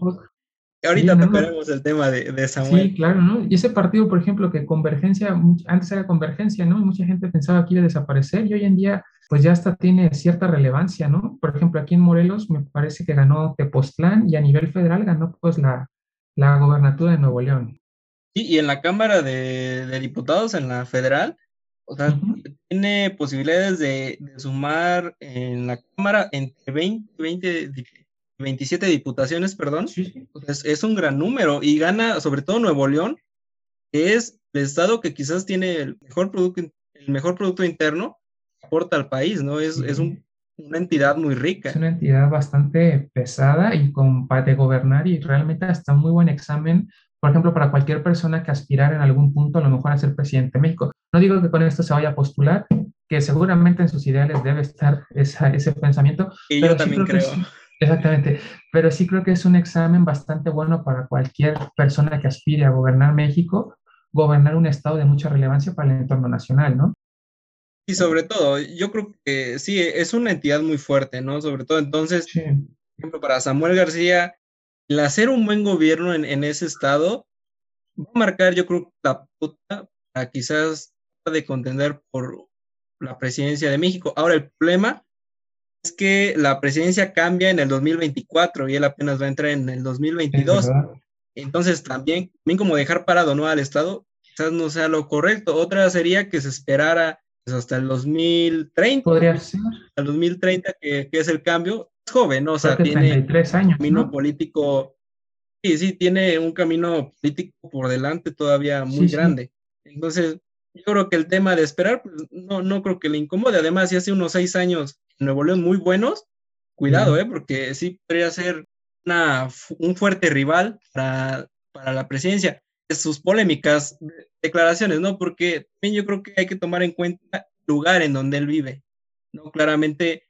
Ahorita tocaremos el tema de, de, Samuel. Sí, claro, ¿no? Y ese partido, por ejemplo, que Convergencia, antes era Convergencia, ¿no? Y mucha gente pensaba que iba a desaparecer y hoy en día, pues ya hasta tiene cierta relevancia, ¿no? Por ejemplo, aquí en Morelos me parece que ganó Tepoztlán y a nivel federal ganó pues la, la gobernatura de Nuevo León. Sí, y en la Cámara de, de Diputados, en la federal, o sea, tiene posibilidades de, de, sumar en la Cámara entre 20 y 20 27 diputaciones, perdón. Es, un gran número y gana sobre todo Nuevo León, que es el estado que quizás tiene el mejor producto, el mejor producto interno, aporta al país, ¿no? Es, es una entidad muy rica. Es una entidad bastante pesada y con, de gobernar y realmente hasta un muy buen examen, por ejemplo, para cualquier persona que aspirara en algún punto a lo mejor a ser presidente de México. No digo que con esto se vaya a postular, que seguramente en sus ideales debe estar ese pensamiento. Y yo también creo. Exactamente, pero sí creo que es un examen bastante bueno para cualquier persona que aspire a gobernar México, gobernar un estado de mucha relevancia para el entorno nacional, ¿no? Y sobre todo, yo creo que sí, es una entidad muy fuerte, ¿no? Sobre todo entonces, por ejemplo, para Samuel García, el hacer un buen gobierno en, en ese estado va a marcar, yo creo, la puta a quizás de contender por la presidencia de México. Ahora, el problema es que la presidencia cambia en el 2024 y él apenas va a entrar en el 2022. Entonces también, también como dejar parado ¿no? al Estado, quizás no sea lo correcto. Otra sería que se esperara pues, hasta el 2030. Podría ser. Hasta el 2030, que, que es el cambio. Joven, ¿no? O sea, tiene un camino político. Sí, sí, tiene un camino político por delante todavía muy grande. Entonces, yo creo que el tema de esperar, pues, no, no creo que le incomode. Además, si hace unos seis años Nuevo León muy buenos, cuidado, ¿eh? Porque sí podría ser una, un fuerte rival para, para la presidencia. Sus polémicas declaraciones, ¿no? Porque también yo creo que hay que tomar en cuenta el lugar en donde él vive, ¿no? Claramente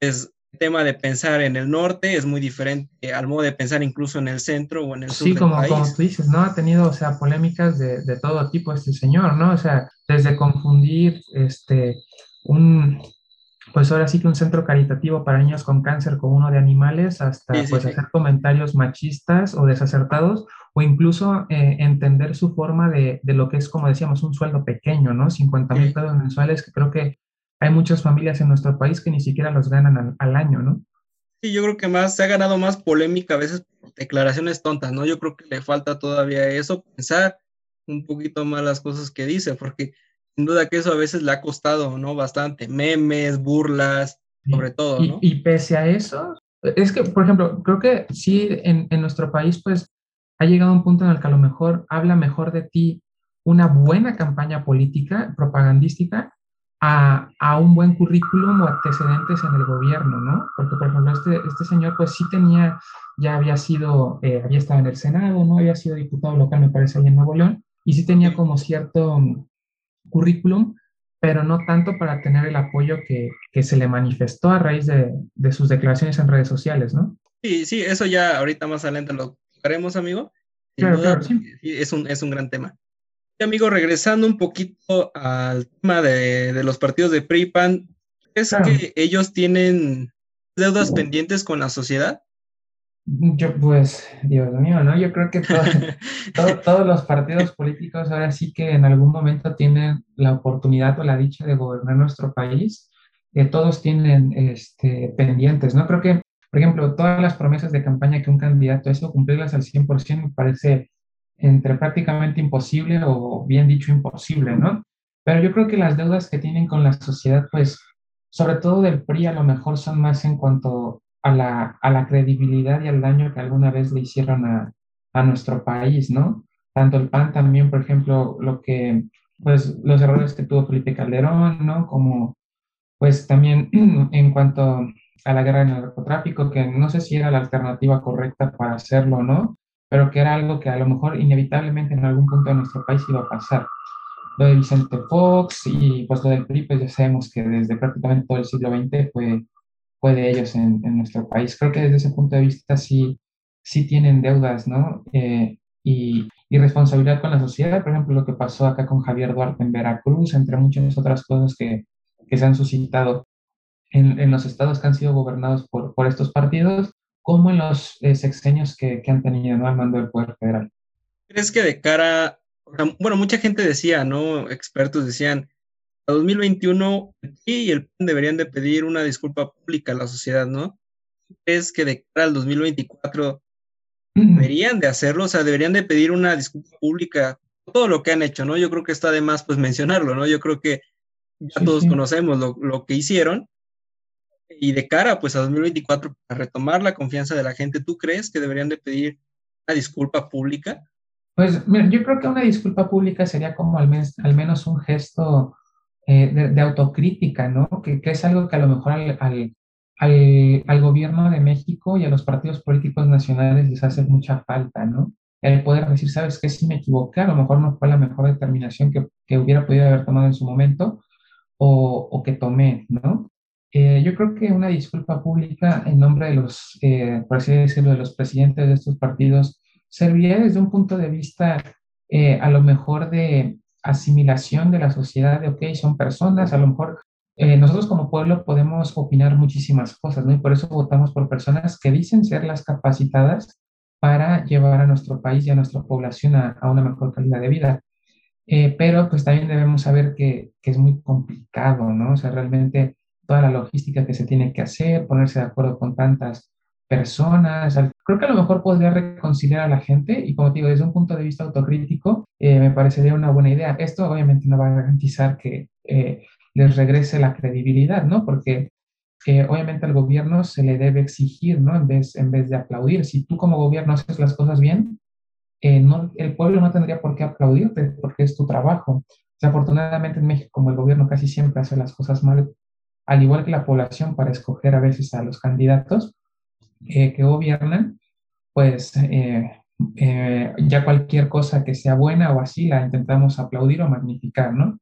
es tema de pensar en el norte es muy diferente al modo de pensar incluso en el centro o en el sur. Sí, como, como tú dices, ¿no? Ha tenido, o sea, polémicas de, de, todo tipo este señor, ¿no? O sea, desde confundir este, un, pues ahora sí que un centro caritativo para niños con cáncer con uno de animales, hasta pues hacer comentarios machistas o desacertados, o incluso eh, entender su forma de, de, lo que es, como decíamos, un sueldo pequeño, ¿no? 50 mil pesos mensuales, que creo que hay muchas familias en nuestro país que ni siquiera los ganan al, año, ¿no? Sí, yo creo que más se ha ganado más polémica a veces por declaraciones tontas, ¿no? Yo creo que le falta todavía eso, pensar un poquito más las cosas que dice, porque sin duda que eso a veces le ha costado, ¿no? Bastante, memes, burlas, sobre todo, ¿no? Y, pese a eso, es que, por ejemplo, creo que sí, en, en nuestro país, pues, ha llegado un punto en el que a lo mejor habla mejor de ti una buena campaña política, propagandística, a, a, un buen currículum o antecedentes en el gobierno, ¿no? Porque, por ejemplo, este, este señor pues sí tenía, ya había sido, eh, había estado en el Senado, ¿no? Había sido diputado local, me parece, ahí en Nuevo León, y sí tenía como cierto mm, currículum, pero no tanto para tener el apoyo que, que se le manifestó a raíz de, de, sus declaraciones en redes sociales, ¿no? Sí, sí, eso ya ahorita más adelante lo haremos, amigo. Claro, claro, sí. Es un, es un gran tema amigo, regresando un poquito al tema de, los partidos de PRI-PAN, ¿es que ellos tienen deudas pendientes con la sociedad? Yo, pues, Dios mío, ¿no? Yo creo que todos los partidos políticos ahora sí que en algún momento tienen la oportunidad o la dicha de gobernar nuestro país. que todos tienen este, pendientes, ¿no? Creo que, por ejemplo, todas las promesas de campaña que un candidato hizo, cumplirlas al 100% me parece entre prácticamente imposible o bien dicho imposible, ¿no? Pero yo creo que las deudas que tienen con la sociedad, pues, sobre todo del PRI, a lo mejor son más en cuanto a la, a la credibilidad y al daño que alguna vez le hicieron a, a nuestro país, ¿no? Tanto el PAN también, por ejemplo, lo que, pues, los errores que tuvo Felipe Calderón, ¿no? Como, pues, también en cuanto a la guerra del narcotráfico, que no sé si era la alternativa correcta para hacerlo, ¿no? Pero que era algo que a lo mejor inevitablemente en algún punto de nuestro país iba a pasar. Lo de Vicente Fox y pues lo del PRI, pues ya sabemos que desde prácticamente todo el siglo XX fue, fue de ellos en, en nuestro país. Creo que desde ese punto de vista sí, sí tienen deudas, ¿no? Eh, y, y, responsabilidad con la sociedad, por ejemplo, lo que pasó acá con Javier Duarte en Veracruz, entre muchas otras cosas que, que se han suscitado en, en, los estados que han sido gobernados por, por estos partidos, como en los eh, sexenios que, que, han tenido ¿no? al mando del Poder Federal. ¿Crees que de cara, bueno, mucha gente decía, ¿no? Expertos decían, a 2021 sí y el PAN deberían de pedir una disculpa pública a la sociedad, ¿no? ¿Crees que de cara al 2024 deberían de hacerlo? O sea, deberían de pedir una disculpa pública por todo lo que han hecho, ¿no? Yo creo que está de más pues mencionarlo, ¿no? Yo creo que ya todos sí. conocemos lo, lo que hicieron, y de cara pues a 2024 para retomar la confianza de la gente, ¿tú crees que deberían de pedir una disculpa pública? Pues mira, yo creo que una disculpa pública sería como al, mes, al menos un gesto eh, de, de, autocrítica, ¿no? Que, que, es algo que a lo mejor al, al, al, al, gobierno de México y a los partidos políticos nacionales les hace mucha falta, ¿no? El poder decir, ¿sabes qué? Si me equivoqué, a lo mejor no fue la mejor determinación que, que hubiera podido haber tomado en su momento o, o que tomé, ¿no? Eh, yo creo que una disculpa pública en nombre de los, eh, por así decirlo, de los presidentes de estos partidos serviría desde un punto de vista eh, a lo mejor de asimilación de la sociedad, de, ok, son personas, a lo mejor eh, nosotros como pueblo podemos opinar muchísimas cosas, ¿no? Y por eso votamos por personas que dicen ser las capacitadas para llevar a nuestro país y a nuestra población a, a una mejor calidad de vida. Eh, pero pues también debemos saber que, que, es muy complicado, ¿no? O sea, realmente toda la logística que se tiene que hacer, ponerse de acuerdo con tantas personas. Creo que a lo mejor podría reconciliar a la gente y como te digo, desde un punto de vista autocrítico, eh, me parecería una buena idea. Esto obviamente no va a garantizar que eh, les regrese la credibilidad, ¿no? Porque eh, obviamente al gobierno se le debe exigir, ¿no? En vez, en vez de aplaudir. Si tú como gobierno haces las cosas bien, no, el pueblo no tendría por qué aplaudirte porque es tu trabajo. Desafortunadamente en México, como el gobierno casi siempre hace las cosas mal, al igual que la población, para escoger a veces a los candidatos eh, que gobiernan, pues eh, eh, ya cualquier cosa que sea buena o así la intentamos aplaudir o magnificar, ¿no?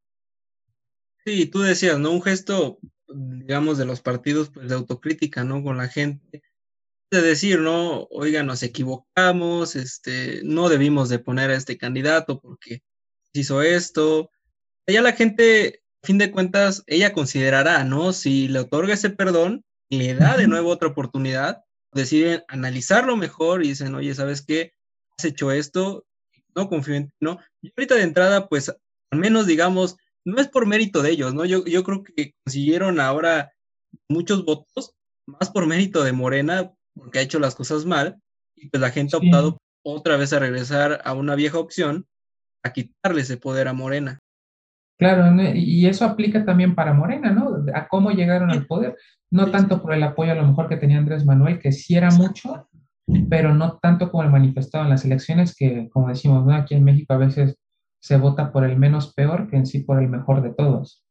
Sí, tú decías, ¿no? Un gesto, digamos, de los partidos, pues de autocrítica, ¿no? Con la gente. De decir, ¿no? Oiga, nos equivocamos, este, no debimos de poner a este candidato porque hizo esto. Ya la gente fin de cuentas, ella considerará, ¿no? Si le otorga ese perdón, le da de nuevo otra oportunidad, deciden analizarlo mejor y dicen, oye, ¿sabes qué? Has hecho esto, no confío en ti, ¿no? Y ahorita de entrada, pues, al menos digamos, no es por mérito de ellos, ¿no? Yo, yo creo que consiguieron ahora muchos votos, más por mérito de Morena, porque ha hecho las cosas mal, y pues la gente ha optado otra vez a regresar a una vieja opción, a quitarle ese poder a Morena. Claro, y eso aplica también para Morena, ¿no? A cómo llegaron al poder. No tanto por el apoyo a lo mejor que tenía Andrés Manuel, que sí era mucho, pero no tanto como el manifestado en las elecciones, que como decimos, ¿no? Aquí en México a veces se vota por el menos peor que en sí por el mejor de todos.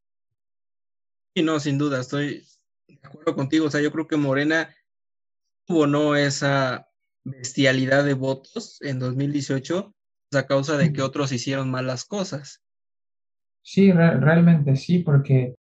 Sí, no, sin duda, estoy de acuerdo contigo. O sea, yo creo que Morena tuvo no esa bestialidad de votos en 2018 a causa de que otros hicieron malas cosas. Sí, realmente sí, porque,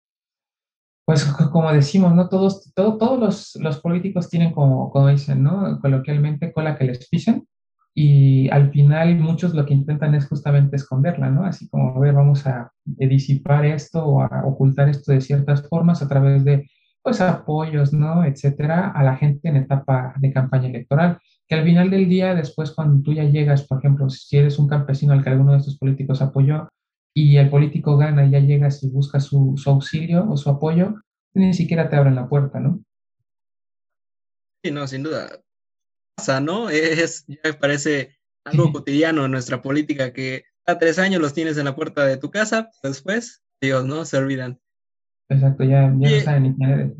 pues como decimos, ¿no? Todos, todo, todos los, los, políticos tienen como, como dicen, ¿no? Coloquialmente cola que les pisen y al final muchos lo que intentan es justamente esconderla, ¿no? Así como, a ver, vamos a disipar esto o a ocultar esto de ciertas formas a través de, pues, apoyos, ¿no? Etcétera, a la gente en etapa de campaña electoral. Que al final del día, después cuando tú ya llegas, por ejemplo, si eres un campesino al que alguno de estos políticos apoyó, y el político gana y ya llegas y busca su, auxilio o su apoyo, ni siquiera te abren la puerta, ¿no? Sí, no, sin duda. Pasa, ¿no? Es, ya parece algo cotidiano en nuestra política que a tres años los tienes en la puerta de tu casa, después, Dios, ¿no? Se olvidan. Exacto, ya, ya no saben ni quién eres.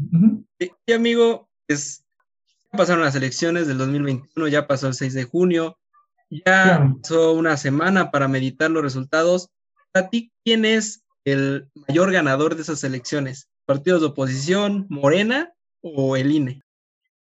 y, amigo, es, ya pasaron las elecciones del 2021, ya pasó el 6 de junio, ya pasó una semana para meditar los resultados para ti, ¿quién es el mayor ganador de esas elecciones? ¿Partidos de oposición, Morena o el INE?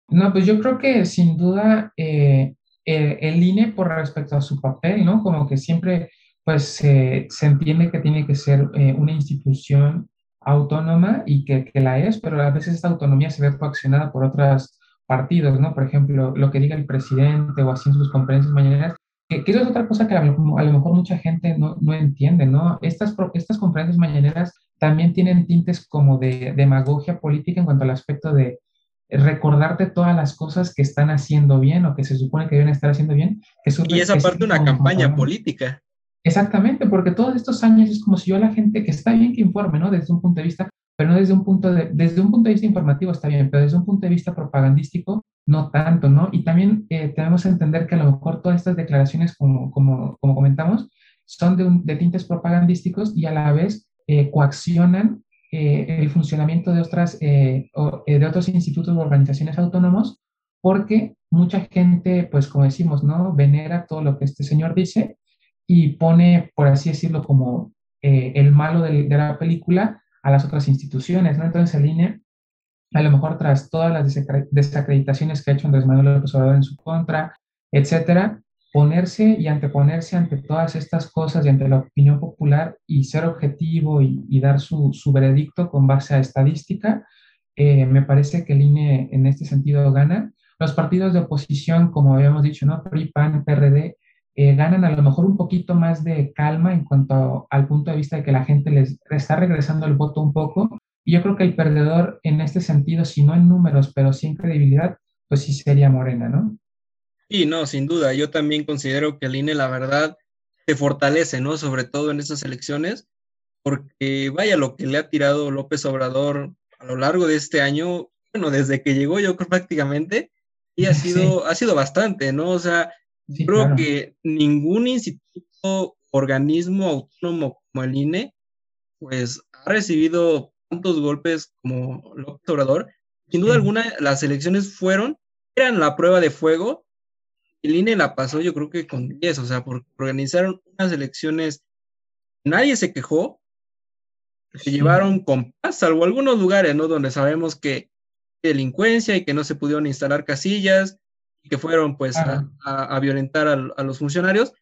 No, pues yo creo que sin duda eh, el, INE por respecto a su papel, ¿no? Como que siempre pues se entiende que tiene que ser eh, una institución autónoma y que, que, la es, pero a veces esta autonomía se ve coaccionada por otros partidos, ¿no? Por ejemplo, lo que diga el presidente o así en sus conferencias mañaneras que, eso es otra cosa que a lo, mejor mucha gente no, no, entiende, ¿no? Estas, estas conferencias mañaneras también tienen tintes como de, demagogia política en cuanto al aspecto de recordarte todas las cosas que están haciendo bien o que se supone que deben estar haciendo bien. Que y es aparte una campaña política. Exactamente, porque todos estos años es como si yo a la gente que está bien que informe, ¿no? Desde un punto de vista, pero no desde un punto de, desde un punto de vista informativo está bien, pero desde un punto de vista propagandístico no tanto, ¿no? Y también eh, tenemos que entender que a lo mejor todas estas declaraciones, como, como, como comentamos, son de, tintes propagandísticos y a la vez eh, coaccionan eh, el funcionamiento de, otras, de otros institutos o organizaciones autónomos porque mucha gente, pues como decimos, ¿no? Venera todo lo que este señor dice y pone, por así decirlo, como el malo de, de, la película a las otras instituciones, ¿no? Entonces el INE a lo mejor tras todas las desacreditaciones que ha hecho Andrés Manuel López Obrador en su contra, etcétera, ponerse y anteponerse ante todas estas cosas y ante la opinión popular y ser objetivo y, dar su, veredicto con base a estadística, eh, me parece que el INE en este sentido gana. Los partidos de oposición, como habíamos dicho, ¿no? PRI, PAN, PRD, eh, ganan a lo mejor un poquito más de calma en cuanto al punto de vista de que la gente les está regresando el voto un poco y yo creo que el perdedor en este sentido, si no en números, pero sí en credibilidad, pues sí sería Morena, ¿no? Sí, no, sin duda. Yo también considero que el INE, la verdad, se fortalece, ¿no? Sobre todo en estas elecciones, porque vaya lo que le ha tirado López Obrador a lo largo de este año, bueno, desde que llegó yo creo prácticamente, y ha sido, ha sido bastante, ¿no? O sea, creo que ningún instituto, organismo autónomo como el INE, pues ha recibido tantos golpes como López Obrador, sin duda alguna las elecciones fueron, eran la prueba de fuego. El INE la pasó yo creo que con 10, o sea, porque organizaron unas elecciones, nadie se quejó, se llevaron con paz, salvo algunos lugares, ¿no? Donde sabemos que delincuencia y que no se pudieron instalar casillas y que fueron, pues, a, violentar a, los funcionarios.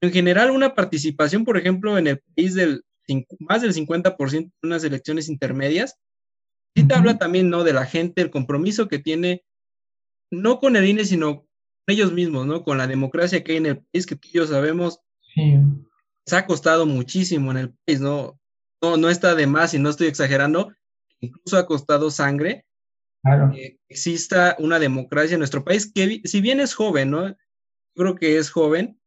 En general, una participación, por ejemplo, en el país del más del 50% en unas elecciones intermedias, sí te habla también, ¿no? De la gente, el compromiso que tiene, no con el INE, sino con ellos mismos, ¿no? Con la democracia que hay en el país, que tú y yo sabemos, se ha costado muchísimo en el país, ¿no? No, no está de más y no estoy exagerando, incluso ha costado sangre que exista una democracia en nuestro país, que si bien es joven, ¿no? Yo creo que es joven,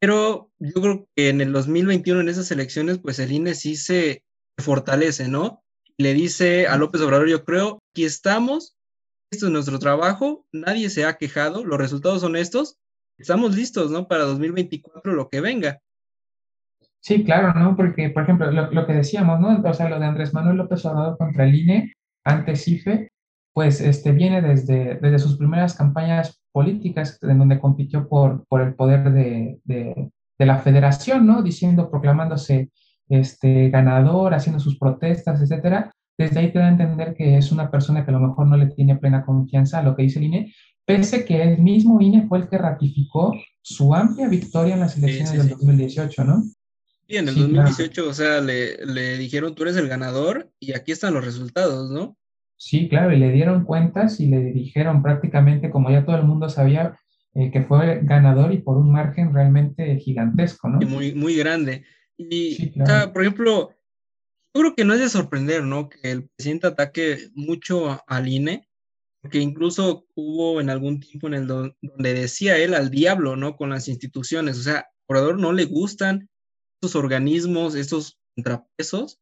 pero yo creo que en el 2021, en esas elecciones, pues el INE sí se fortalece, ¿no? Le dice a López Obrador, yo creo, aquí estamos, esto es nuestro trabajo, nadie se ha quejado, los resultados son estos, estamos listos, ¿no? Para 2024, lo que venga. Sí, claro, ¿no? Porque, por ejemplo, lo, que decíamos, ¿no? O sea, lo de Andrés Manuel López Obrador contra el INE, antes IFE, pues este, viene desde, desde sus primeras campañas políticas en donde compitió por, por el poder de, de, la federación, ¿no? Diciendo, proclamándose este, ganador, haciendo sus protestas, etcétera. Desde ahí te da a entender que es una persona que a lo mejor no le tiene plena confianza a lo que dice el INE, pese que el mismo INE fue el que ratificó su amplia victoria en las elecciones del 2018, ¿no? Sí, en el 2018, o sea, le, le dijeron, tú eres el ganador y aquí están los resultados, ¿no? Sí, claro, y le dieron cuentas y le dijeron prácticamente, como ya todo el mundo sabía, eh, que fue ganador y por un margen realmente gigantesco, ¿no? muy, muy grande. Y, por ejemplo, yo creo que no es de sorprender, ¿no? Que el presidente ataque mucho al INE, porque incluso hubo en algún tiempo en el donde decía él al diablo, ¿no? Con las instituciones, o sea, Orador no le gustan estos organismos, estos contrapesos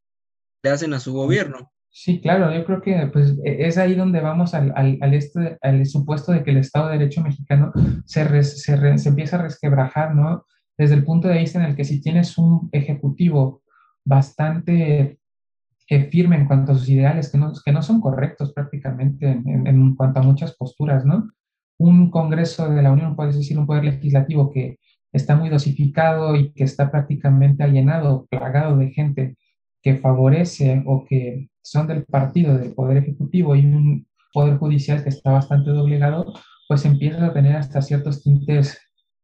que le hacen a su gobierno. Sí, claro, yo creo que pues, e, es ahí donde vamos al, al, este, al supuesto de que el Estado de Derecho mexicano se, se, se, empieza a resquebrajar, ¿no? Desde el punto de vista en el que si tienes un ejecutivo bastante eh, firme en cuanto a sus ideales, que no, que no son correctos prácticamente en, en, cuanto a muchas posturas, ¿no? Un Congreso de la Unión, puedes decir, un poder legislativo que está muy dosificado y que está prácticamente allenado, plagado de gente que favorece o que son del partido del Poder Ejecutivo y un Poder Judicial que está bastante doblegado, pues empiezas a tener hasta ciertos tintes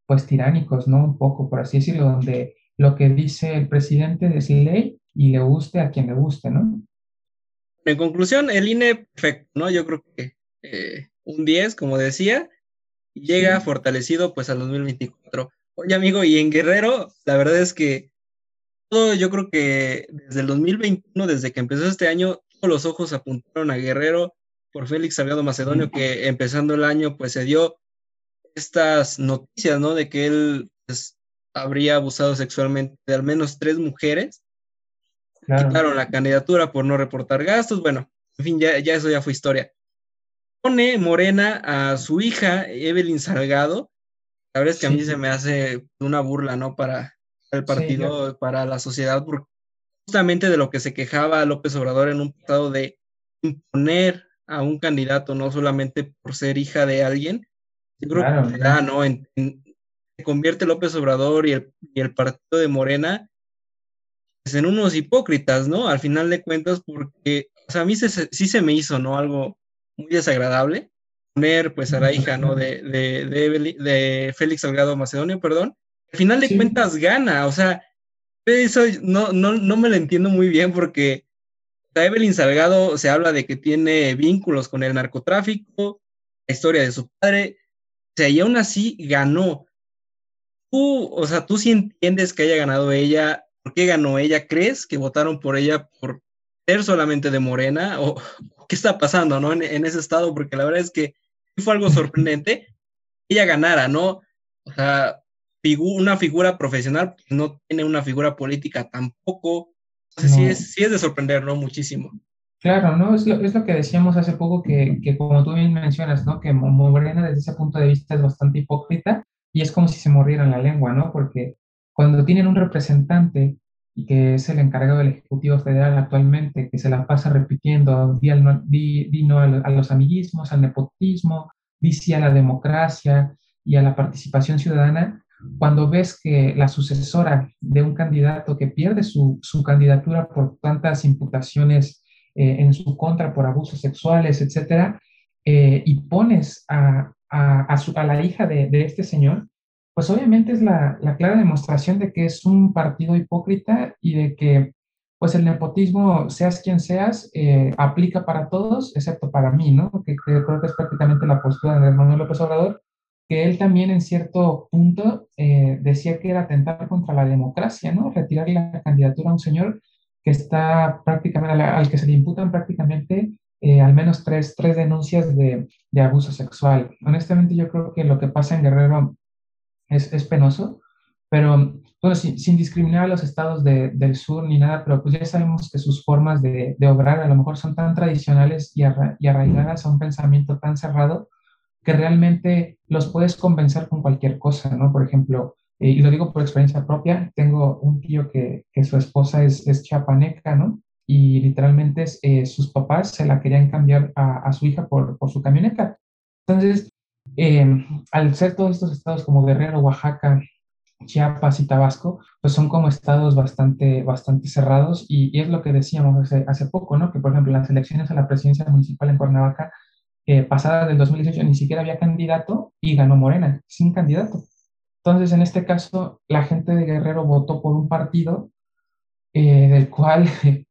pues tiránicos, ¿no? Un poco, por así decirlo, donde lo que dice el presidente es ley y le guste a quien le guste, ¿no? En conclusión, el INE, ¿no? Yo creo que eh, un 10, como decía, llega fortalecido pues al 2024. Oye, amigo, y en Guerrero, la verdad es que yo creo que desde el 2021, desde que empezó este año, todos los ojos apuntaron a Guerrero por Félix Salgado Macedonio, que empezando el año, pues se dio estas noticias, ¿no? De que él pues, habría abusado sexualmente de al menos tres mujeres. Quitaron la candidatura por no reportar gastos. Bueno, en fin, ya, ya eso ya fue historia. Pone Morena a su hija, Evelyn Salgado. La verdad es que a mí se me hace una burla, ¿no? Para, el partido para la sociedad, justamente de lo que se quejaba López Obrador en un pasado de imponer a un candidato, no solamente por ser hija de alguien, yo creo que ¿no? se convierte López Obrador y el, y el partido de Morena pues, en unos hipócritas, ¿no? Al final de cuentas, porque, o sea, a mí sí se me hizo, ¿no? Algo muy desagradable poner, pues, a la hija, ¿no? De, de, de, de Félix Salgado Macedonio, perdón, al final de cuentas gana, o sea, eso no, no, no me lo entiendo muy bien porque Evelyn Salgado se habla de que tiene vínculos con el narcotráfico, la historia de su padre, o sea, y aún así ganó. Tú, o sea, tú sí entiendes que haya ganado ella, ¿por qué ganó ella? ¿Crees que votaron por ella por ser solamente de Morena? ¿O qué está pasando, no? En, en ese estado, porque la verdad es que fue algo sorprendente. Ella ganara, ¿no? O sea, una figura profesional, no tiene una figura política tampoco. Entonces, sí, es, sí es de sorprender, ¿no? Muchísimo. Claro, ¿no? Es lo, es lo que decíamos hace poco, que, que, como tú bien mencionas, ¿no? Que Morena desde ese punto de vista es bastante hipócrita y es como si se morriera la lengua, ¿no? Porque cuando tienen un representante y que es el encargado del Ejecutivo Federal actualmente, que se la pasa repitiendo, di, no, a, los amiguismos, al nepotismo, di sí a la democracia y a la participación ciudadana, cuando ves que la sucesora de un candidato que pierde su, su candidatura por tantas imputaciones eh, en su contra por abusos sexuales, etcétera, eh, y pones a, a, a, la hija de, de, este señor, pues obviamente es la, la, clara demostración de que es un partido hipócrita y de que pues el nepotismo, seas quien seas, eh, aplica para todos, excepto para mí, ¿no? Que, que, creo que es prácticamente la postura de Manuel López Obrador, que él también en cierto punto eh, decía que era atentar contra la democracia, ¿no? Retirar la candidatura a un señor que está prácticamente, al, que se le imputan prácticamente eh, al menos tres, tres denuncias de, de, abuso sexual. Honestamente, yo creo que lo que pasa en Guerrero es, es penoso, pero bueno, sin, discriminar a los estados de, del sur ni nada, pero pues ya sabemos que sus formas de, de obrar a lo mejor son tan tradicionales y, arra, y arraigadas a un pensamiento tan cerrado que realmente los puedes convencer con cualquier cosa, ¿no? Por ejemplo, eh, y lo digo por experiencia propia, tengo un tío que, que su esposa es, es chiapaneca, ¿no? Y literalmente eh, sus papás se la querían cambiar a, a su hija por, por, su camioneta. Entonces, eh, al ser todos estos estados como Guerrero, Oaxaca, Chiapas y Tabasco, pues son como estados bastante, bastante cerrados y, y es lo que decíamos hace, hace, poco, ¿no? Que por ejemplo las elecciones a la presidencia municipal en Cuernavaca eh, pasada del 2018 ni siquiera había candidato y ganó Morena, sin candidato. Entonces, en este caso, la gente de Guerrero votó por un partido eh, del cual,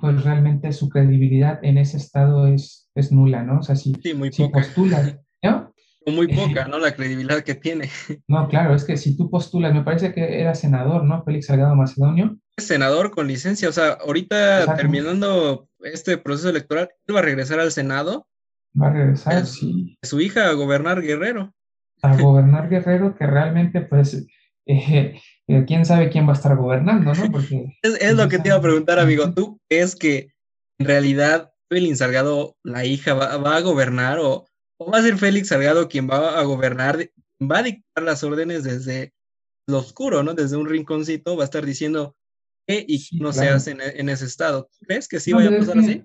pues realmente su credibilidad en ese estado es, es nula, ¿no? O sea, si, sí, muy si poca. postulas, ¿no? Muy poca, ¿no? La credibilidad que tiene. No, claro, es que si tú postulas, me parece que era senador, ¿no? Félix Salgado Macedonio. Senador con licencia, o sea, ahorita terminando este proceso electoral, él va a regresar al Senado. Va a regresar, es, sí. Su hija a gobernar Guerrero. A gobernar Guerrero, que realmente, pues, eh, eh, quién sabe quién va a estar gobernando, ¿no? Porque, es, es lo que te iba a preguntar, amigo. ¿Tú crees que en realidad Félix Salgado, la hija, va, va a gobernar o, o, va a ser Félix Salgado quien va a gobernar, va a dictar las órdenes desde lo oscuro, ¿no? Desde un rinconcito, va a estar diciendo qué y no claro. se hace en, en, ese estado. ¿Crees que sí no, vaya a pasar así?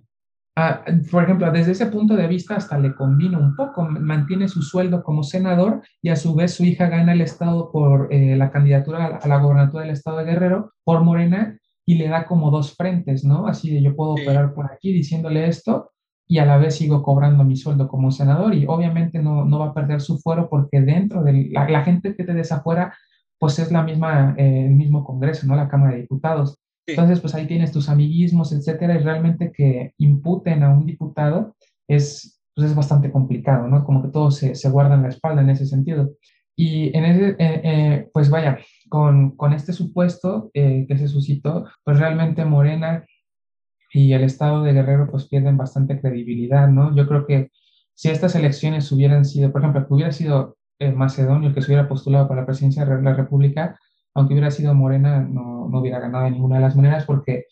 Ah, por ejemplo, desde ese punto de vista hasta le convino un poco, mantiene su sueldo como senador y a su vez su hija gana el estado por eh, la candidatura a la gobernatura del estado de Guerrero por Morena y le da como dos frentes, ¿no? Así de yo puedo operar por aquí diciéndole esto y a la vez sigo cobrando mi sueldo como senador y obviamente no, no va a perder su fuero porque dentro de la, la gente que te desafuera pues es la misma, eh, el mismo Congreso, ¿no? La Cámara de Diputados. Entonces, pues ahí tienes tus amiguismos, etcétera, y realmente que imputen a un diputado es, pues es bastante complicado, ¿no? Como que todos se, se guardan la espalda en ese sentido. Y en ese, eh, eh, pues vaya, con, con este supuesto eh, que se suscitó, pues realmente Morena y el Estado de Guerrero pues pierden bastante credibilidad, ¿no? Yo creo que si estas elecciones hubieran sido, por ejemplo, que hubiera sido Macedonio el que se hubiera postulado para la presidencia de la República, aunque hubiera sido Morena, no, no, hubiera ganado de ninguna de las maneras, porque,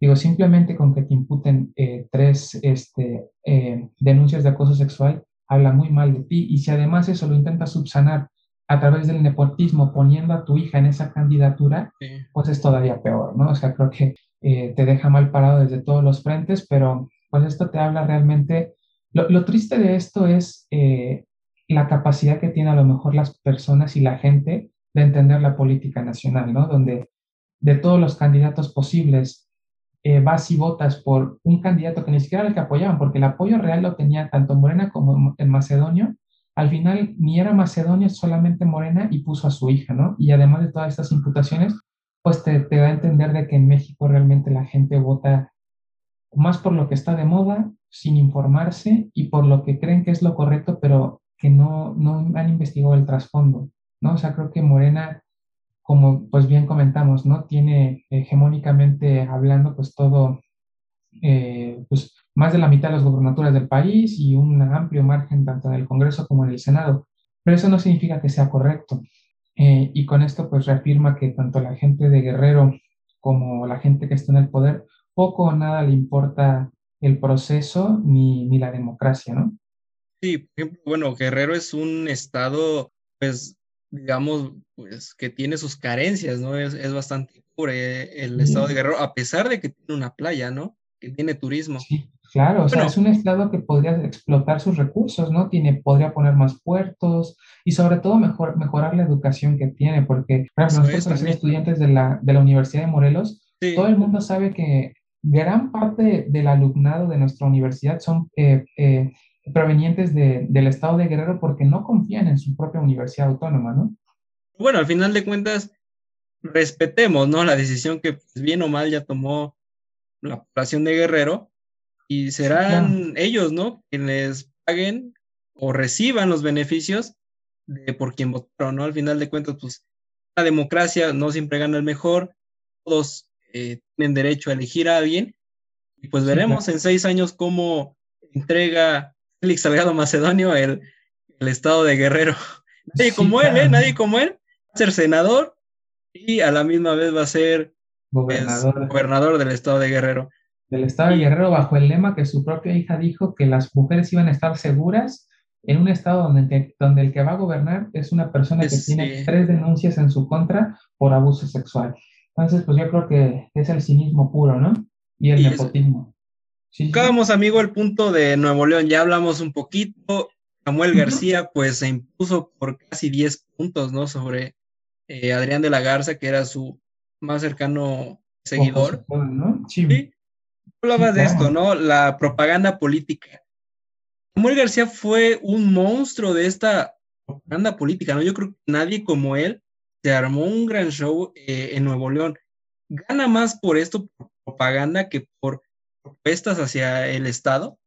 digo, simplemente con que te imputen eh, tres este, eh, denuncias de acoso sexual, habla muy mal de ti. Y si además eso lo intentas subsanar a través del nepotismo, poniendo a tu hija en esa candidatura, sí. pues es todavía peor, ¿no? O sea, creo que eh, te deja mal parado desde todos los frentes, pero pues esto te habla realmente... Lo, lo triste de esto es la capacidad que tienen a lo mejor las personas y la gente de entender la política nacional, ¿no? Donde de todos los candidatos posibles eh, vas y votas por un candidato que ni siquiera era el que apoyaban, porque el apoyo real lo tenía tanto Morena como el Macedonio. Al final ni era Macedonio, solamente Morena y puso a su hija, ¿no? Y además de todas estas imputaciones, pues te, te da a entender de que en México realmente la gente vota más por lo que está de moda, sin informarse y por lo que creen que es lo correcto, pero que no, no han investigado el trasfondo. ¿No? O sea, creo que Morena, como pues bien comentamos, ¿no? Tiene hegemónicamente hablando pues todo, eh, pues más de la mitad de las gobernaturas del país y un amplio margen tanto en el Congreso como en el Senado. Pero eso no significa que sea correcto. Eh, y con esto pues reafirma que tanto la gente de Guerrero como la gente que está en el poder, poco o nada le importa el proceso ni, ni la democracia, ¿no? Sí, bueno, Guerrero es un estado, pues, digamos, pues que tiene sus carencias, ¿no? Es, es bastante pobre el estado de Guerrero, a pesar de que tiene una playa, ¿no? Que tiene turismo. Sí. Claro, o sea, es un estado que podría explotar sus recursos, ¿no? Tiene, podría poner más puertos y sobre todo mejor, mejorar la educación que tiene, porque, por ejemplo, nosotros los estudiantes de la, de la Universidad de Morelos, todo el mundo sabe que gran parte del alumnado de nuestra universidad son eh, eh, provenientes de, del estado de Guerrero porque no confían en su propia universidad autónoma, ¿no? Bueno, al final de cuentas, respetemos, ¿no? La decisión que pues, bien o mal ya tomó la población de Guerrero y serán ellos, ¿no? Quienes paguen o reciban los beneficios de por quien votaron, ¿no? Al final de cuentas, pues la democracia no siempre gana el mejor, todos eh, tienen derecho a elegir a alguien, y pues veremos en seis años cómo entrega Félix Salgado Macedonio el, el estado de Guerrero. Nadie como él, ¿eh? Nadie como él. Va a ser senador y a la misma vez va a ser pues, gobernador, gobernador del estado de Guerrero del Estado de Guerrero bajo el lema que su propia hija dijo que las mujeres iban a estar seguras en un estado donde, donde el que va a gobernar es una persona que tiene tres denuncias en su contra por abuso sexual. Entonces, pues yo creo que es el cinismo puro, ¿no? Y el nepotismo. Sí, amigo, el punto de Nuevo León. Ya hablamos un poquito. Samuel García, pues se impuso por casi 10 puntos, ¿no? Sobre eh, Adrián de la Garza, que era su más cercano seguidor. ¿no? sí hablabas de esto, ¿no? La propaganda política. Samuel García fue un monstruo de esta propaganda política, ¿no? Yo creo que nadie como él se armó un gran show eh, en Nuevo León. Gana más por esto, por propaganda, que por propuestas hacia el Estado.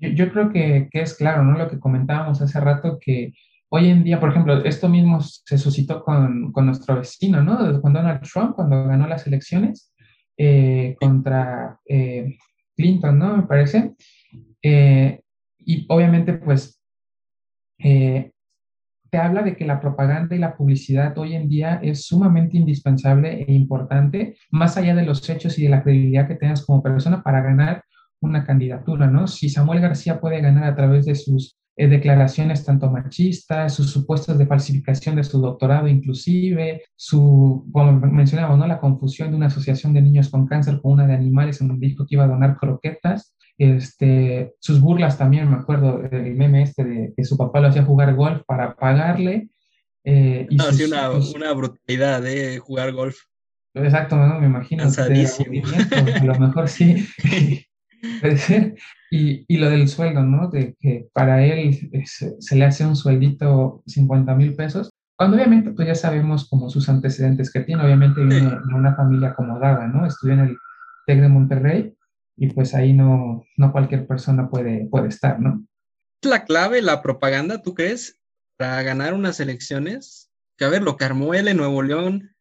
Yo, creo que, es claro, ¿no? Lo que comentábamos hace rato, que hoy en día, por ejemplo, esto mismo se suscitó con, con nuestro vecino, ¿no? Con Donald Trump, cuando ganó las elecciones eh, contra eh, Clinton, ¿no? Me parece. Eh, y obviamente, pues, te habla de que la propaganda y la publicidad hoy en día es sumamente indispensable e importante, más allá de los hechos y de la credibilidad que tengas como persona para ganar una candidatura, ¿no? Si Samuel García puede ganar a través de sus eh, declaraciones tanto machistas, sus supuestos de falsificación de su doctorado inclusive, su, como mencionamos, ¿no? la confusión de una asociación de niños con cáncer con una de animales en donde dijo que iba a donar croquetas, este, sus burlas también, me acuerdo del meme este de que su papá lo hacía jugar golf para pagarle. Eh, y no, sí, una, una, brutalidad de jugar golf. Exacto, ¿no? me imagino. a lo mejor sí. Y, y, lo del sueldo, ¿no? De que para él se, le hace un sueldito 50 mil pesos, cuando obviamente pues ya sabemos como sus antecedentes que tiene, obviamente viene de una familia acomodada, ¿no? Estudió en el TEC de Monterrey y pues ahí no, no cualquier persona puede, puede estar, ¿no? ¿Es la clave la propaganda, tú crees, para ganar unas elecciones? Que a ver, lo que armó él en Nuevo León,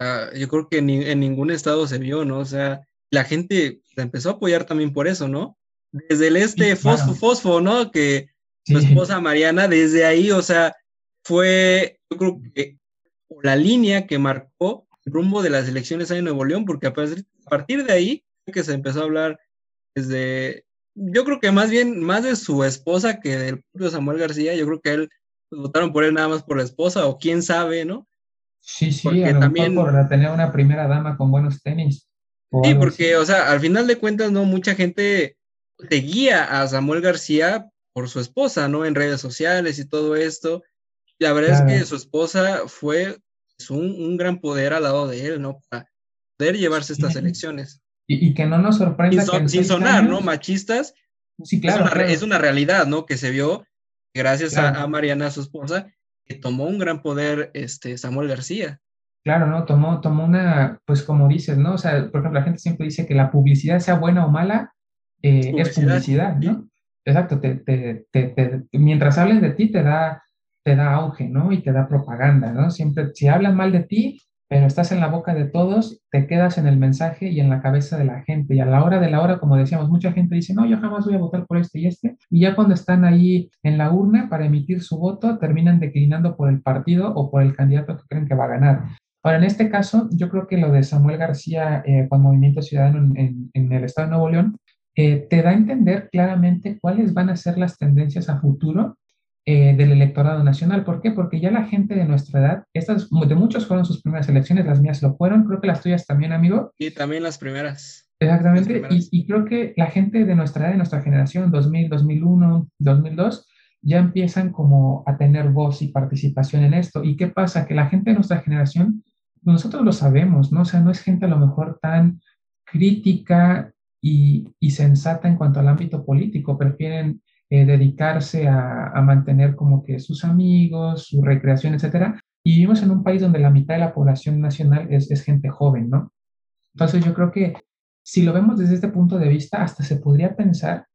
ah, yo creo que en ningún estado se vio, ¿no? O sea, la gente se empezó a apoyar también por eso, ¿no? Desde el este Fosfo Fosfo, ¿no? Que su esposa Mariana, desde ahí, o sea, fue, yo creo que la línea que marcó el rumbo de las elecciones ahí en Nuevo León, porque a partir de ahí que se empezó a hablar desde, yo creo que más bien, más de su esposa que del propio Samuel García, yo creo que él pues, votaron por él nada más por la esposa, o quién sabe, ¿no? Sí, sí, porque también por tener una primera dama con buenos tenis. Sí, porque, o sea, al final de cuentas, ¿no? Mucha gente seguía a Samuel García por su esposa, ¿no? En redes sociales y todo esto. La verdad es que su esposa fue un, gran poder al lado de él, ¿no? Para poder llevarse estas elecciones. Y, que no nos sorprenda. Sin, sonar, ¿no? Machistas. Sí, claro es, una, realidad, ¿no? Que se vio gracias a, a, Mariana, su esposa, que tomó un gran poder este, Samuel García. Claro, ¿no? Tomó, tomó una, pues como dices, ¿no? O sea, por ejemplo, la gente siempre dice que la publicidad, sea buena o mala, eh, es publicidad, ¿no? Exacto, te, te, te, mientras hables de ti te da, te da auge, ¿no? Y te da propaganda, ¿no? Siempre, si hablan mal de ti, pero estás en la boca de todos, te quedas en el mensaje y en la cabeza de la gente. Y a la hora de la hora, como decíamos, mucha gente dice, no, yo jamás voy a votar por este y este. Y ya cuando están ahí en la urna para emitir su voto, terminan declinando por el partido o por el candidato que creen que va a ganar. Ahora, en este caso, yo creo que lo de Samuel García eh, con Movimiento Ciudadano en, el Estado de Nuevo León eh, te da a entender claramente cuáles van a ser las tendencias a futuro eh, del electorado nacional. ¿Por qué? Porque ya la gente de nuestra edad, estas de muchos fueron sus primeras elecciones, las mías lo fueron, creo que las tuyas también, amigo. Y también las primeras. Exactamente, y, y, creo que la gente de nuestra edad, de nuestra generación, 2000, 2001, 2002, ya empiezan como a tener voz y participación en esto. ¿Y qué pasa? Que la gente de nuestra generación, nosotros lo sabemos, ¿no? O sea, no es gente a lo mejor tan crítica y, sensata en cuanto al ámbito político, prefieren eh, dedicarse a, a, mantener como que sus amigos, su recreación, etcétera. Y vivimos en un país donde la mitad de la población nacional es, es gente joven, ¿no? Entonces yo creo que si lo vemos desde este punto de vista, hasta se podría pensar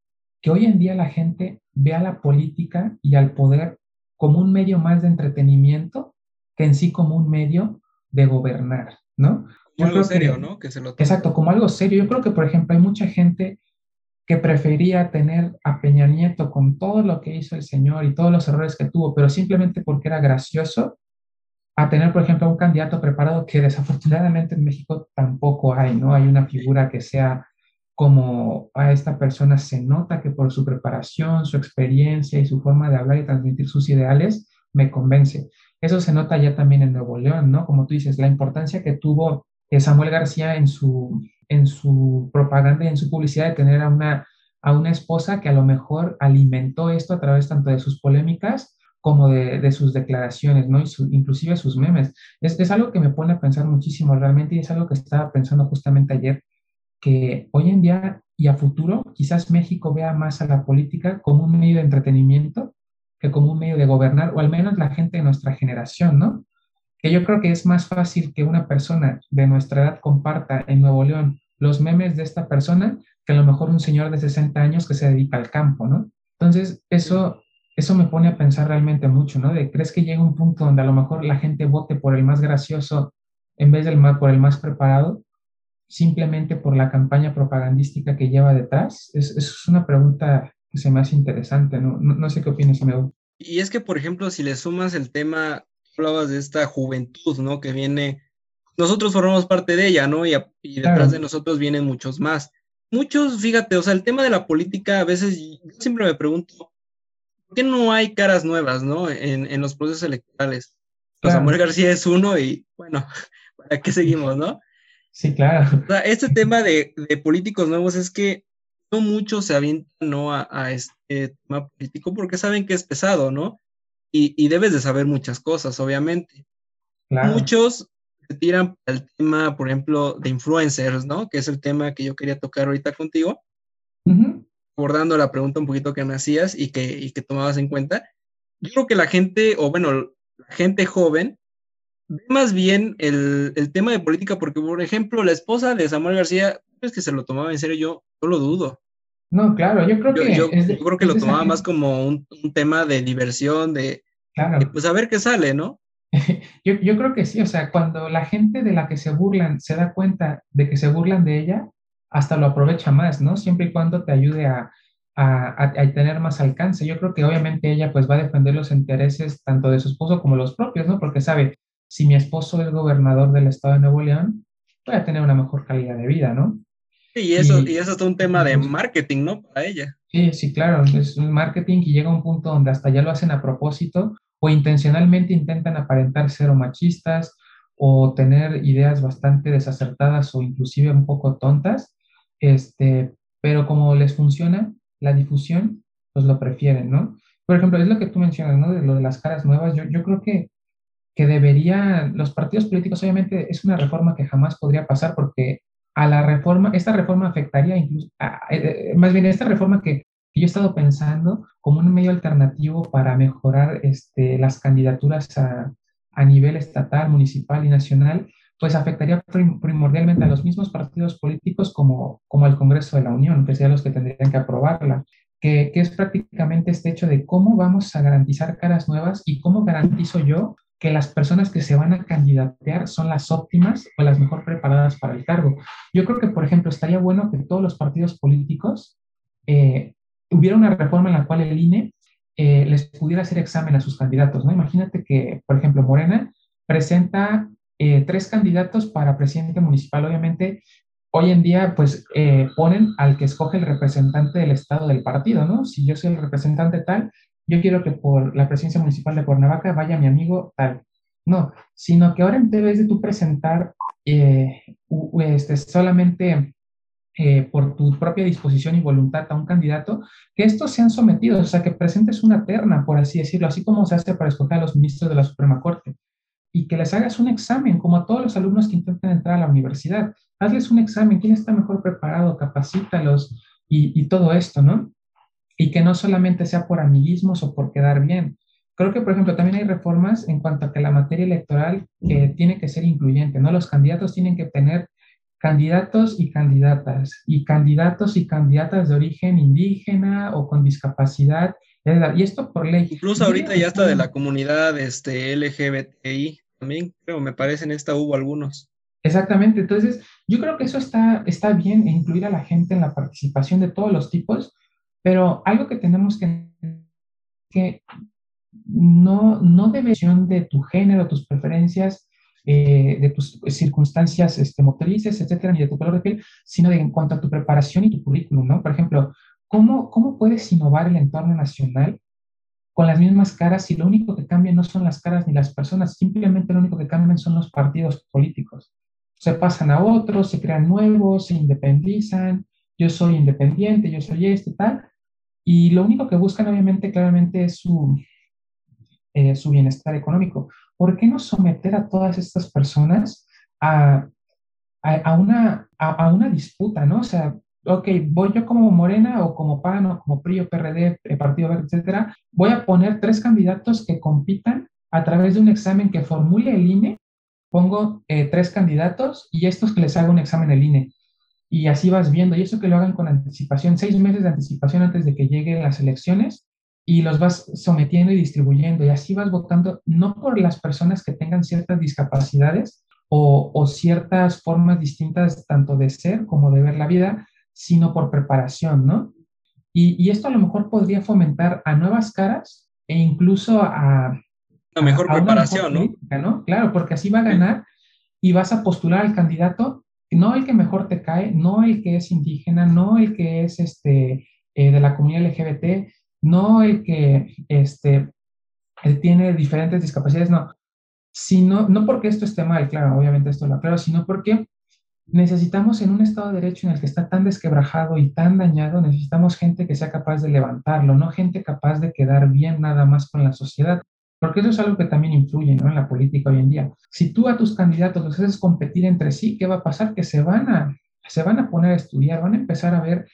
que hoy en día la gente ve a la política y al poder como un medio más de entretenimiento que en sí como un medio de gobernar, ¿no? Como algo serio, ¿no? Que se lo exacto, como algo serio. Yo creo que, por ejemplo, hay mucha gente que prefería tener a Peña Nieto con todo lo que hizo el señor y todos los errores que tuvo, pero simplemente porque era gracioso, a tener, por ejemplo, un candidato preparado que desafortunadamente en México tampoco hay, ¿no? Hay una figura que sea como a esta persona se nota que por su preparación, su experiencia y su forma de hablar y transmitir sus ideales, me convence. Eso se nota ya también en Nuevo León, ¿no? Como tú dices, la importancia que tuvo Samuel García en su, en su propaganda y en su publicidad de tener a una, a una esposa que a lo mejor alimentó esto a través tanto de sus polémicas como de, de sus declaraciones, ¿no? Y inclusive sus memes. Es, es algo que me pone a pensar muchísimo realmente y es algo que estaba pensando justamente ayer que hoy en día y a futuro quizás México vea más a la política como un medio de entretenimiento que como un medio de gobernar, o al menos la gente de nuestra generación, ¿no? Que yo creo que es más fácil que una persona de nuestra edad comparta en Nuevo León los memes de esta persona que a lo mejor un señor de 60 años que se dedica al campo, ¿no? Entonces, eso, eso me pone a pensar realmente mucho, ¿no? De, ¿crees que llega un punto donde a lo mejor la gente vote por el más gracioso en vez del más, por el más preparado? simplemente por la campaña propagandística que lleva detrás? Es, es una pregunta que se me hace interesante, ¿no? No, sé qué opinas, Meo. Y es que, por ejemplo, si le sumas el tema, hablabas de esta juventud, ¿no? Que viene, nosotros formamos parte de ella, ¿no? Y, y detrás de nosotros vienen muchos más. Muchos, fíjate, o sea, el tema de la política, a veces yo siempre me pregunto, ¿por qué no hay caras nuevas, ¿no? En, en los procesos electorales. Pues Samuel García es uno y, bueno, ¿para qué seguimos, no? Sí, claro. O sea, este tema de, de, políticos nuevos es que no muchos se avientan ¿no? a, a, este tema político porque saben que es pesado, ¿no? Y, y debes de saber muchas cosas, obviamente. Claro. Muchos se tiran al tema, por ejemplo, de influencers, ¿no? Que es el tema que yo quería tocar ahorita contigo, uh -huh. abordando la pregunta un poquito que me hacías y que, y que tomabas en cuenta. Yo creo que la gente, o bueno, la gente joven, ve más bien el, el, tema de política, porque, por ejemplo, la esposa de Samuel García, es que se lo tomaba en serio, yo, yo lo dudo. No, claro, yo creo yo, que. Yo, yo, creo que lo tomaba más como un, un, tema de diversión, de, claro. de, pues a ver qué sale, ¿no? yo, yo creo que sí, o sea, cuando la gente de la que se burlan se da cuenta de que se burlan de ella, hasta lo aprovecha más, ¿no? Siempre y cuando te ayude a, a, a, a, tener más alcance. Yo creo que obviamente ella pues va a defender los intereses tanto de su esposo como los propios, ¿no? Porque sabe, si mi esposo es gobernador del estado de Nuevo León, voy a tener una mejor calidad de vida, ¿no? Y eso, y, y eso es un tema de marketing, ¿no? Para ella. Sí, sí, claro, es un marketing y llega a un punto donde hasta ya lo hacen a propósito o intencionalmente intentan aparentar ser machistas o tener ideas bastante desacertadas o inclusive un poco tontas, este, pero como les funciona la difusión, pues lo prefieren, ¿no? Por ejemplo, es lo que tú mencionas, ¿no? De lo de las caras nuevas, yo, yo creo que que debería, los partidos políticos obviamente es una reforma que jamás podría pasar porque a la reforma, esta reforma afectaría incluso, a, eh, más bien esta reforma que, yo he estado pensando como un medio alternativo para mejorar este, las candidaturas a, a nivel estatal, municipal y nacional, pues afectaría prim primordialmente a los mismos partidos políticos como, como al Congreso de la Unión, que serían los que tendrían que aprobarla. Que, que, es prácticamente este hecho de cómo vamos a garantizar caras nuevas y cómo garantizo yo que las personas que se van a candidatear son las óptimas o las mejor preparadas para el cargo. Yo creo que, por ejemplo, estaría bueno que todos los partidos políticos eh, una reforma en la cual el INE eh, les pudiera hacer examen a sus candidatos. ¿no? Imagínate que, por ejemplo, Morena presenta eh, tres candidatos para presidente municipal. Obviamente, hoy en día, pues eh, ponen al que escoge el representante del estado del partido, ¿no? Si yo soy el representante tal, yo quiero que por la presidencia municipal de Cuernavaca vaya mi amigo tal. No, sino que ahora vez de tú presentar eh, este, solamente eh, por tu propia disposición y voluntad a un candidato, que estos sean sometidos, o sea, que presentes una terna, por así decirlo, así como se hace para escoger a los ministros de la Suprema Corte, y que les hagas un examen, como a todos los alumnos que intentan entrar a la universidad. Hazles un examen, quién está mejor preparado, capacítalos y todo esto, ¿no? Y que no solamente sea por amiguismos o por quedar bien. Creo que, por ejemplo, también hay reformas en cuanto a que la materia electoral que tiene que ser incluyente, ¿no? Los candidatos tienen que tener candidatos y candidatas, y candidatos y candidatas de origen indígena o con discapacidad, y esto por ley. Incluso ahorita ya está de la comunidad este, LGBTI, también creo, me parece en esta hubo algunos. Exactamente, entonces yo creo que eso está, está bien, incluir a la gente en la participación de todos los tipos, pero algo que tenemos que, que no, no debe de tu género, tus preferencias, eh, de tus circunstancias este, motrices, etcétera, ni de tu color de piel, sino de en cuanto a tu preparación y tu currículum, ¿no? Por ejemplo, ¿cómo, cómo puedes innovar el entorno nacional con las mismas caras si lo único que cambia no son las caras ni las personas, simplemente lo único que cambian son los partidos políticos? Se pasan a otros, se crean nuevos, se independizan, yo soy independiente, yo soy este, tal, y lo único que buscan obviamente claramente es su, eh, su bienestar económico. ¿por qué no someter a todas estas personas a, a, una, a, una disputa, ¿no? O sea, ok, voy yo como Morena o como PAN o como PRI o PRD, eh, Partido Verde, etcétera, voy a poner tres candidatos que compitan a través de un examen que formule el INE, pongo eh, tres candidatos y estos que les haga un examen el INE. Y así vas viendo, y eso que lo hagan con anticipación, seis meses de anticipación antes de que lleguen las elecciones, y los vas sometiendo y distribuyendo y así vas votando no por las personas que tengan ciertas discapacidades o, ciertas formas distintas tanto de ser como de ver la vida, sino por preparación, ¿no? Y, esto a lo mejor podría fomentar a nuevas caras e incluso a... La mejor preparación, ¿no? Claro, porque así va a ganar y vas a postular al candidato, no el que mejor te cae, no el que es indígena, no el que es este, eh, de la comunidad LGBT, no el que este, él tiene diferentes discapacidades, no, sino, no porque esto esté mal, claro, obviamente esto lo aclaro, sino porque necesitamos en un Estado de Derecho en el que está tan desquebrajado y tan dañado, necesitamos gente que sea capaz de levantarlo, no gente capaz de quedar bien nada más con la sociedad, porque eso es algo que también influye ¿no? en la política hoy en día. Si tú a tus candidatos los haces competir entre sí, ¿qué va a pasar? Que se van a, se van a poner a estudiar, van a empezar a ver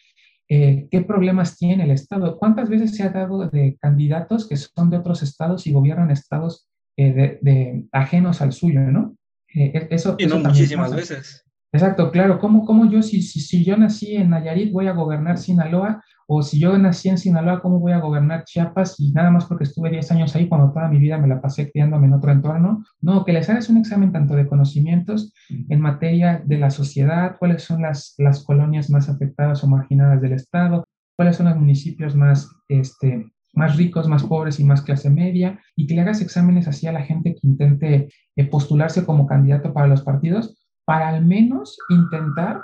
eh, qué problemas tiene el Estado. ¿Cuántas veces se ha dado de candidatos que son de otros estados y gobiernan estados eh, de, ajenos al suyo, ¿no? Eh, e, eso, y no muchísimas veces. Exacto, claro. ¿Cómo, cómo yo, si, si, si, yo nací en Nayarit, voy a gobernar Sinaloa? O si yo nací en Sinaloa, ¿cómo voy a gobernar Chiapas? Y nada más porque estuve 10 años ahí cuando toda mi vida me la pasé criándome en otro entorno. No, que les hagas un examen tanto de conocimientos en materia de la sociedad, cuáles son las, las colonias más afectadas o marginadas del Estado, cuáles son los municipios más, este, más ricos, más pobres y más clase media, y que le hagas exámenes así a la gente que intente eh, postularse como candidato para los partidos para al menos intentar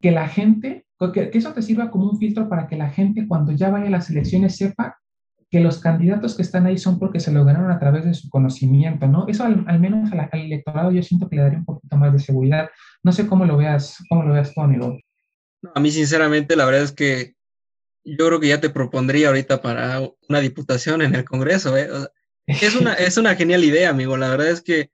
que la gente, que, eso te sirva como un filtro para que la gente cuando ya vaya a las elecciones sepa que los candidatos que están ahí son porque se lo ganaron a través de su conocimiento, ¿no? Eso al, menos al, electorado yo siento que le daría un poquito más de seguridad. No sé cómo lo veas, cómo lo veas tú, amigo. A mí, sinceramente, la verdad es que yo creo que ya te propondría ahorita para una diputación en el Congreso, ¿eh? es, una, es una genial idea, amigo. La verdad es que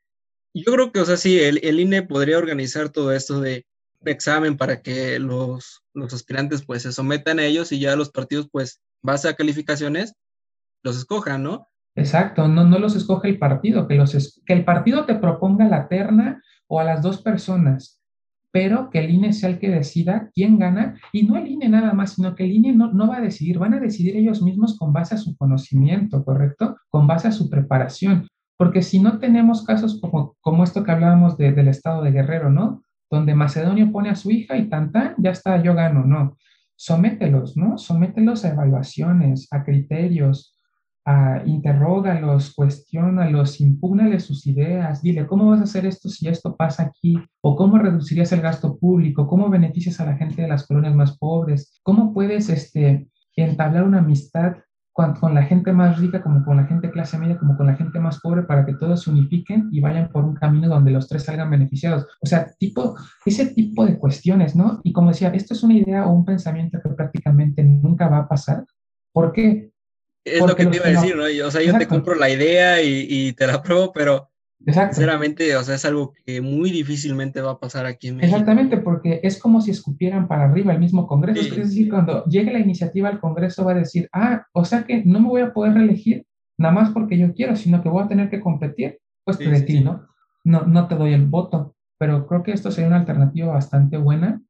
yo creo que, o sea, sí, el, el INE podría organizar todo esto de examen para que los, los aspirantes pues se sometan a ellos y ya los partidos pues base a calificaciones los escojan, ¿no? Exacto, no, no los escoge el partido, que, los que el partido te proponga la terna o a las dos personas, pero que el INE sea el que decida quién gana, y no el INE nada más, sino que el INE no, no va a decidir, van a decidir ellos mismos con base a su conocimiento, ¿correcto? Con base a su preparación. Porque si no tenemos casos como, como esto que hablábamos del estado de Guerrero, ¿no? Donde Macedonio pone a su hija y tan, ya está, yo gano, no. Somételos, ¿no? Somételos a evaluaciones, a criterios, a interrógalos, cuestiónalos, impúgnale sus ideas, dile, ¿cómo vas a hacer esto si esto pasa aquí? ¿O cómo reducirías el gasto público? ¿Cómo beneficias a la gente de las colonias más pobres? ¿Cómo puedes este, entablar una amistad con, la gente más rica, como con la gente clase media, como con la gente más pobre, para que todos se unifiquen y vayan por un camino donde los tres salgan beneficiados. O sea, tipo, ese tipo de cuestiones, ¿no? Y como decía, esto es una idea o un pensamiento que prácticamente nunca va a pasar. ¿Por qué? Es lo que te iba a decir, ¿no? O sea, yo te compro la idea y, y te la pruebo, pero Sinceramente, o sea, es algo que muy difícilmente va a pasar aquí en México. Exactamente, porque es como si escupieran para arriba el mismo Congreso. Es decir, cuando llegue la iniciativa al Congreso va a decir, ah, o sea que no me voy a poder reelegir nada más porque yo quiero, sino que voy a tener que competir, pues te ti, ¿no? ¿no? No te doy el voto, pero creo que esto sería una alternativa bastante buena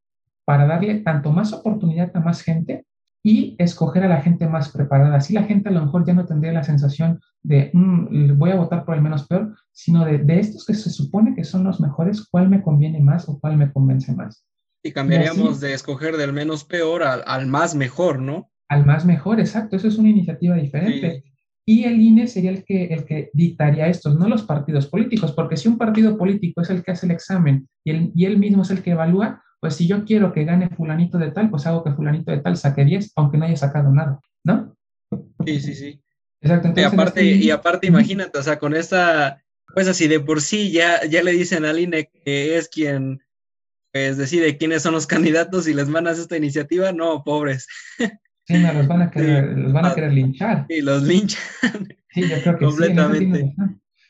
para darle tanto más oportunidad a más gente y escoger a la gente más preparada. Así la gente a lo mejor ya no tendría la sensación de mm, voy a votar por el menos peor, sino de, de, estos que se supone que son los mejores, cuál me conviene más o cuál me convence más. Y cambiaríamos de escoger del menos peor al, al, más mejor, ¿no? Al más mejor, exacto. Eso es una iniciativa diferente. Y el INE sería el que, el que dictaría estos, no los partidos políticos, porque si un partido político es el que hace el examen y, el, y él mismo es el que evalúa, pues si yo quiero que gane fulanito de tal, pues hago que fulanito de tal saque 10, aunque no haya sacado nada, ¿no? Sí, sí, sí. Exacto. y aparte, y aparte imagínate, o sea, con esta, pues así de por sí ya, ya le dicen al INE que es quien pues decide quiénes son los candidatos y les mandas esta iniciativa, no, pobres. Sí, no, los van a querer, los van a querer linchar. Sí, los linchan. Sí, yo creo que Completamente. Sí,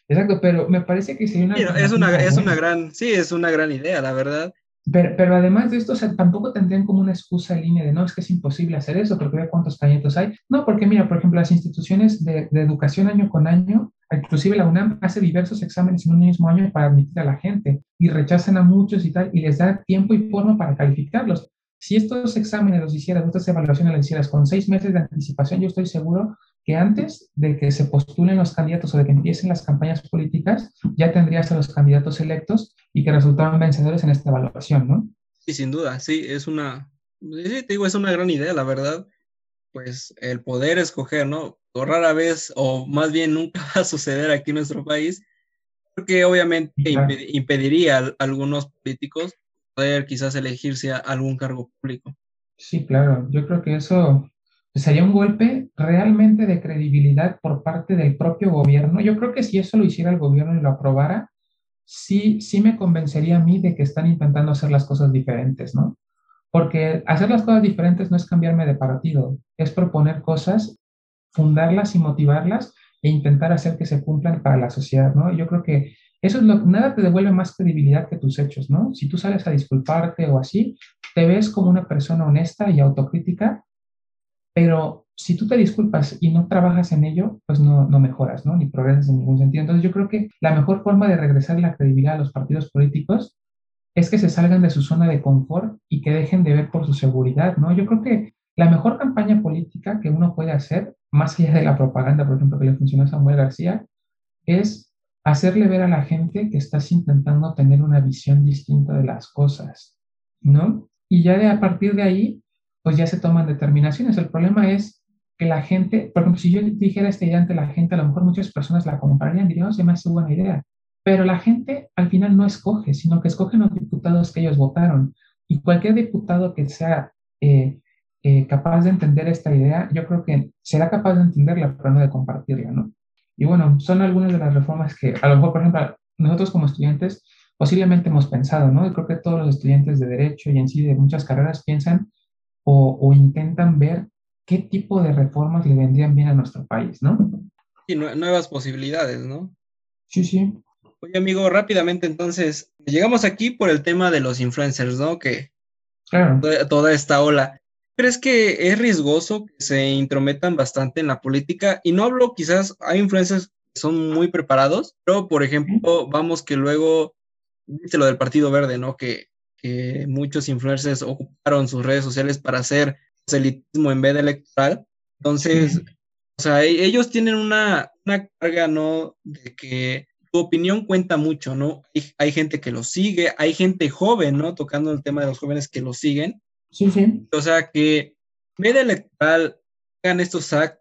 Exacto, pero me parece que sería una... es una, es una gran, sí, es una gran idea, la verdad. Pero, además de esto, tampoco tendrían como una excusa en línea de no, es que es imposible hacer eso porque ve cuántos cañetos hay. No, porque mira, por ejemplo, las instituciones de, educación año con año, inclusive la UNAM hace diversos exámenes en un mismo año para admitir a la gente y rechazan a muchos y tal y les da tiempo y forma para calificarlos. Si estos exámenes los hicieras, estas evaluaciones las hicieras con seis meses de anticipación, yo estoy seguro que antes de que se postulen los candidatos o de que empiecen las campañas políticas, ya tendrías a los candidatos electos y que resultaban vencedores en esta evaluación, ¿no? Sí, sin duda, sí, es una, sí, te digo, es una gran idea, la verdad, pues el poder escoger, ¿no? O rara vez, o más bien nunca va a suceder aquí en nuestro país, porque obviamente impediría a algunos políticos poder quizás elegirse a algún cargo público. Sí, claro, yo creo que eso sería un golpe realmente de credibilidad por parte del propio gobierno. Yo creo que si eso lo hiciera el gobierno y lo aprobara, sí, sí me convencería a mí de que están intentando hacer las cosas diferentes, ¿no? Porque hacer las cosas diferentes no es cambiarme de partido, es proponer cosas, fundarlas y motivarlas e intentar hacer que se cumplan para la sociedad, ¿no? Yo creo que eso es lo nada te devuelve más credibilidad que tus hechos, ¿no? Si tú sales a disculparte o así, te ves como una persona honesta y autocrítica pero si tú te disculpas y no trabajas en ello, pues no, no mejoras, ¿no? Ni progresas en ningún sentido. Entonces yo creo que la mejor forma de regresar la credibilidad a los partidos políticos es que se salgan de su zona de confort y que dejen de ver por su seguridad, ¿no? Yo creo que la mejor campaña política que uno puede hacer, más allá de la propaganda, por ejemplo, que le funciona a Samuel García, es hacerle ver a la gente que estás intentando tener una visión distinta de las cosas, ¿no? Y ya de a partir de ahí, pues ya se toman determinaciones. El problema es que la gente, por ejemplo, si yo dijera esta idea ante la gente, a lo mejor muchas personas la comprarían, dirían, oh, se me hace buena idea. Pero la gente al final no escoge, sino que escogen los diputados que ellos votaron. Y cualquier diputado que sea eh, eh, capaz de entender esta idea, yo creo que será capaz de entenderla, pero no de compartirla, ¿no? Y bueno, son algunas de las reformas que a lo mejor, por ejemplo, nosotros como estudiantes posiblemente hemos pensado, ¿no? Y creo que todos los estudiantes de derecho y en sí de muchas carreras piensan o, intentan ver qué tipo de reformas le vendrían bien a nuestro país, ¿no? Y nuevas posibilidades, ¿no? Sí, sí. Oye, amigo, rápidamente entonces, llegamos aquí por el tema de los influencers, ¿no? Que claro. toda, esta ola. ¿Crees que es riesgoso que se intrometan bastante en la política? Y no hablo, quizás hay influencers que son muy preparados, pero por ejemplo, vamos que luego, viste lo del Partido Verde, ¿no? Que que muchos influencers ocuparon sus redes sociales para hacer elitismo en vez de electoral. Entonces, o sea, e-, ellos tienen una, una, carga, ¿no? De que tu opinión cuenta mucho, ¿no? Hay, gente que los sigue, hay gente joven, ¿no? Tocando el tema de los jóvenes que los siguen. Sí, sí. O sea, que en vez de electoral hagan estos actos,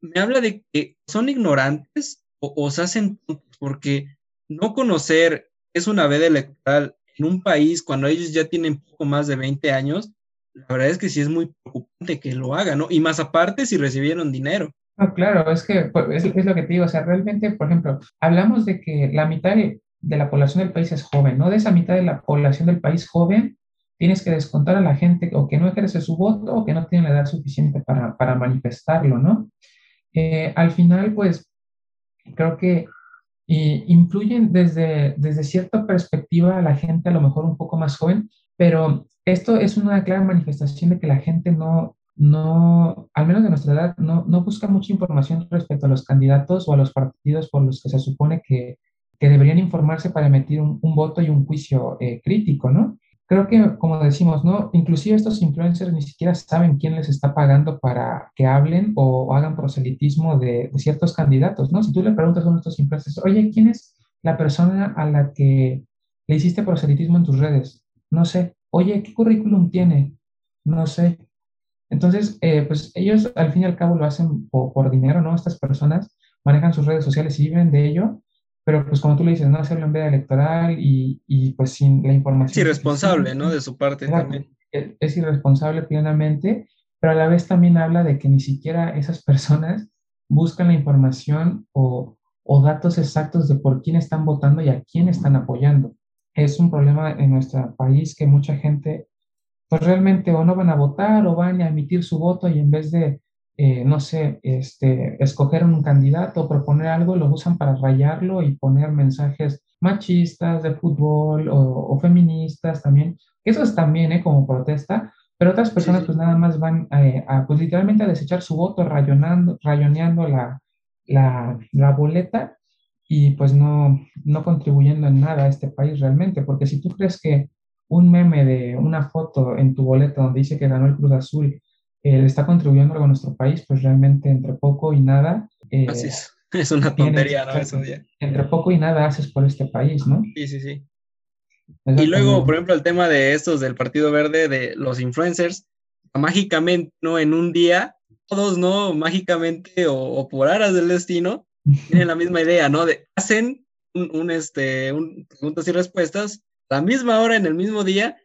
me habla de que son ignorantes o, o se hacen porque no conocer es una veda electoral en un país cuando ellos ya tienen poco más de 20 años, la verdad es que sí es muy preocupante que lo hagan, ¿no? Y más aparte si recibieron dinero. No, claro, es que pues, es, lo que te digo, o sea, realmente, por ejemplo, hablamos de que la mitad de, la población del país es joven, ¿no? De esa mitad de la población del país joven, tienes que descontar a la gente o que no ejerce su voto o que no tiene la edad suficiente para, para manifestarlo, ¿no? Eh, al final, pues, creo que influyen desde, desde cierta perspectiva a la gente a lo mejor un poco más joven, pero esto es una clara manifestación de que la gente no, no, al menos de nuestra edad, no, no busca mucha información respecto a los candidatos o a los partidos por los que se supone que, que deberían informarse para emitir un, un voto y un juicio eh, crítico, ¿no? Creo que, como decimos, ¿no? Inclusive estos influencers ni siquiera saben quién les está pagando para que hablen o hagan proselitismo de, ciertos candidatos, ¿no? Si tú le preguntas a uno de estos influencers, oye, ¿quién es la persona a la que le hiciste proselitismo en tus redes? No sé. Oye, ¿qué currículum tiene? No sé. Entonces, eh, pues ellos al fin y al cabo lo hacen por, dinero, ¿no? Estas personas manejan sus redes sociales y viven de ello, pero pues como tú le dices, no hacerlo en veda electoral y, y pues sin la información. Es irresponsable, ¿no? De su parte también. Es, irresponsable plenamente, pero a la vez también habla de que ni siquiera esas personas buscan la información o, o datos exactos de por quién están votando y a quién están apoyando. Es un problema en nuestro país que mucha gente pues realmente o no van a votar o van a emitir su voto y en vez de, eh, no sé, este, escoger un candidato o proponer algo, lo usan para rayarlo y poner mensajes machistas de fútbol o, feministas también. Eso es también ¿eh? como protesta, pero otras personas pues nada más van eh, a, pues literalmente a desechar su voto rayonando, rayoneando la, la, la boleta y pues no, no contribuyendo en nada a este país realmente, porque si tú crees que un meme de una foto en tu boleta donde dice que ganó el Cruz Azul eh, le está contribuyendo a nuestro país, pues realmente entre poco y nada. Eh, Así es. Es una tontería, ¿no? Eso Entre poco y nada haces por este país, ¿no? Sí, sí, sí. Y luego, por ejemplo, el tema de estos del Partido Verde, de los influencers, mágicamente, ¿no? En un día, todos, ¿no? Mágicamente o, por aras del destino, tienen la misma idea, ¿no? De, hacen un, este, un preguntas y respuestas la misma hora, en el mismo día,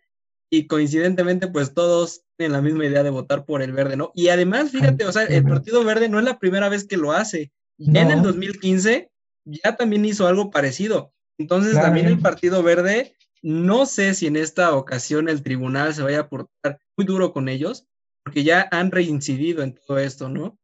y coincidentemente, pues todos tienen la misma idea de votar por el verde, ¿no? Y además, fíjate, o sea, el Partido Verde no es la primera vez que lo hace. En el 2015 ya también hizo algo parecido. Entonces, también el Partido Verde, no sé si en esta ocasión el tribunal se vaya a portar muy duro con ellos, porque ya han reincidido en todo esto, ¿no?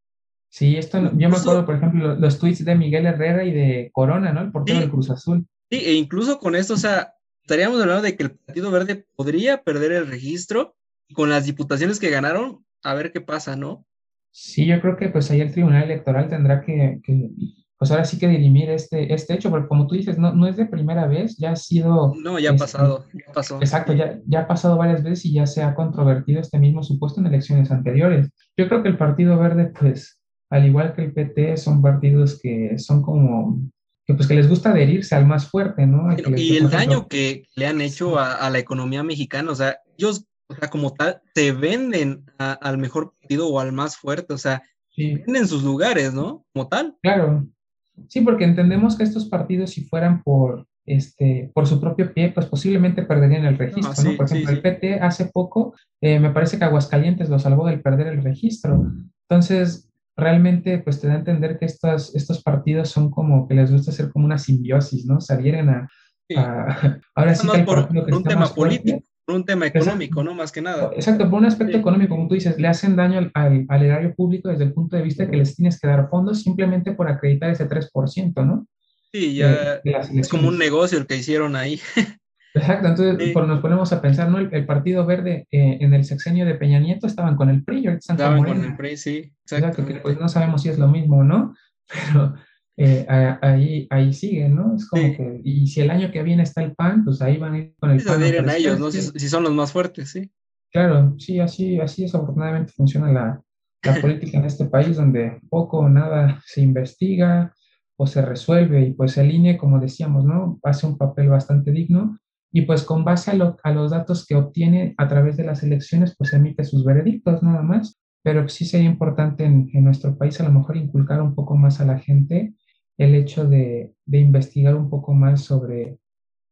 Sí, esto, yo me acuerdo, por ejemplo, los tweets de Miguel Herrera y de Corona, ¿no? El portero del Cruz Azul. Sí, e incluso con esto, o sea, estaríamos hablando de que el Partido Verde podría perder el registro con las diputaciones que ganaron, a ver qué pasa, ¿no? Sí, yo creo que pues ahí el Tribunal Electoral tendrá que, pues ahora sí que dirimir este, este hecho, porque como tú dices, no, no es de primera vez, ya ha sido... No, ya ha este, pasado, ya pasó. Exacto, ya, ya ha pasado varias veces y ya se ha controvertido este mismo supuesto en elecciones anteriores. Yo creo que el Partido Verde, pues, al igual que el PT, son partidos que son como que pues que les gusta adherirse al más fuerte, ¿no? y el daño que le han hecho a, la economía mexicana, o sea, ellos, o sea, como tal, se venden al mejor partido o al más fuerte, o sea, venden sus lugares, ¿no? Como tal. Claro. Sí, porque entendemos que estos partidos, si fueran por, este, por su propio pie, pues posiblemente perderían el registro, ¿no? Por ejemplo, el PT hace poco, eh, me parece que Aguascalientes lo salvó del perder el registro. Entonces, realmente pues te da a entender que estos, estos partidos son como que les gusta hacer como una simbiosis, ¿no? Salieran a... ahora sí que por, un tema político, por un tema económico, ¿no? Más que nada. Exacto, por un aspecto económico, como tú dices, le hacen daño al, al, erario público desde el punto de vista que les tienes que dar fondos simplemente por acreditar ese 3%, ¿no? Sí, ya es como un negocio el que hicieron ahí. Exacto, entonces pues, nos ponemos a pensar, ¿no? El, Partido Verde eh, en el sexenio de Peña Nieto estaban con el PRI, estaban con, el PRI, sí. Exacto, que pues no sabemos si es lo mismo o no, pero eh, ahí, ahí sigue, ¿no? Es como que, y si el año que viene está el PAN, pues ahí van a ir con el PAN. a ellos, ¿no? Si, son los más fuertes, sí. Claro, sí, así, así desafortunadamente funciona la, la política en este país, donde poco o nada se investiga o se resuelve, y pues el INE, como decíamos, ¿no? Hace un papel bastante digno, y pues con base a, los datos que obtiene a través de las elecciones, pues emite sus veredictos nada más. Pero sí sería importante en, nuestro país a lo mejor inculcar un poco más a la gente el hecho de, de investigar un poco más sobre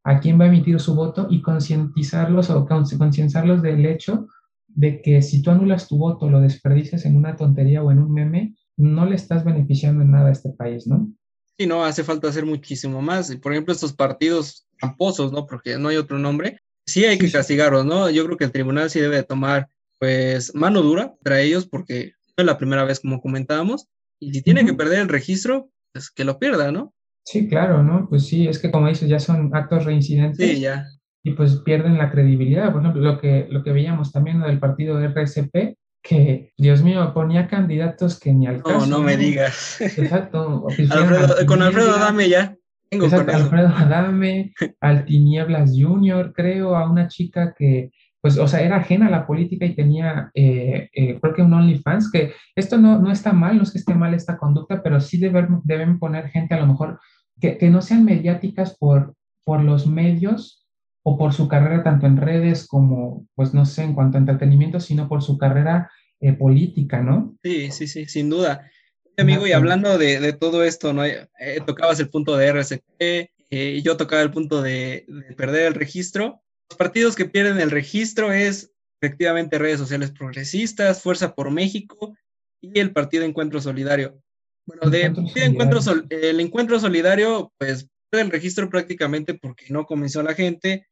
a quién va a emitir su voto y concientizarlos o concienciarlos del hecho de que si tú anulas tu voto, lo desperdicias en una tontería o en un meme, no le estás beneficiando en nada a este país, ¿no? Sí, no, hace falta hacer muchísimo más. Por ejemplo, estos partidos tramposos, ¿no? Porque no hay otro nombre. Sí hay que castigarlos, ¿no? Yo creo que el tribunal sí debe tomar, pues, mano dura para ellos porque no es la primera vez, como comentábamos. Y si tiene que perder el registro, pues que lo pierda, ¿no? Sí, claro, ¿no? Pues sí, es que como dices, ya son actos reincidentes. Sí, ya. Y pues pierden la credibilidad. Por ejemplo, lo que, lo que veíamos también del partido RSP, que, Dios mío, ponía candidatos que ni al caso. No, no me digas. Exacto. con Alfredo Adame ya. Tengo Exacto, Alfredo Adame, al Tinieblas Junior, creo, a una chica que, pues, o sea, era ajena a la política y tenía, eh, eh, creo que un OnlyFans, que esto no, no está mal, no es que esté mal esta conducta, pero sí deben, deben poner gente a lo mejor que, que no sean mediáticas por, por los medios o por su carrera tanto en redes como, pues no sé, en cuanto a entretenimiento, sino por su carrera eh, política, ¿no? Sí, sí, sí, sin duda. Amigo, y hablando de, de todo esto, ¿no? Eh, tocabas el punto de RCP, eh, yo tocaba el punto de, de, perder el registro. Partidos que pierden el registro es efectivamente redes sociales progresistas, Fuerza por México y el Partido Encuentro Solidario. Bueno, de, encuentro, el Encuentro Solidario, pues el registro prácticamente porque no comenzó la gente,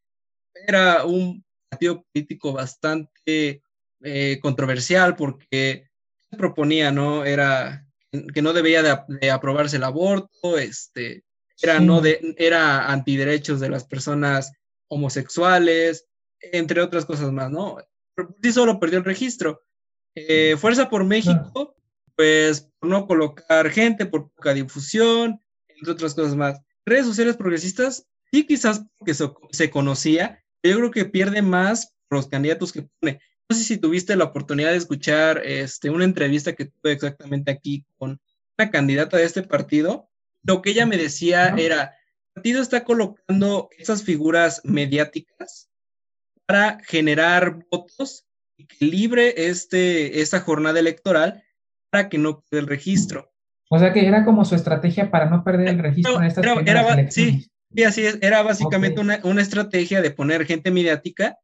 era un partido político bastante eh, controversial porque proponía, ¿no? Era que no debía de, aprobarse el aborto, este, era, no de, era antiderechos de las personas homosexuales, entre otras cosas más, ¿no? sí solo perdió el registro. Eh, Fuerza por México, pues por no colocar gente, por poca difusión, entre otras cosas más. Redes sociales progresistas, sí quizás porque se conocía, yo creo que pierde más los candidatos que pone. No sé si tuviste la oportunidad de escuchar este, una entrevista que tuve exactamente aquí con una candidata de este partido. Lo que ella me decía era, partido está colocando esas figuras mediáticas para generar votos y que libre este, esta jornada electoral para que no quede el registro. O sea que era como su estrategia para no perder el registro en estas era, Sí, Sí, así es. Era básicamente una, estrategia de poner gente mediática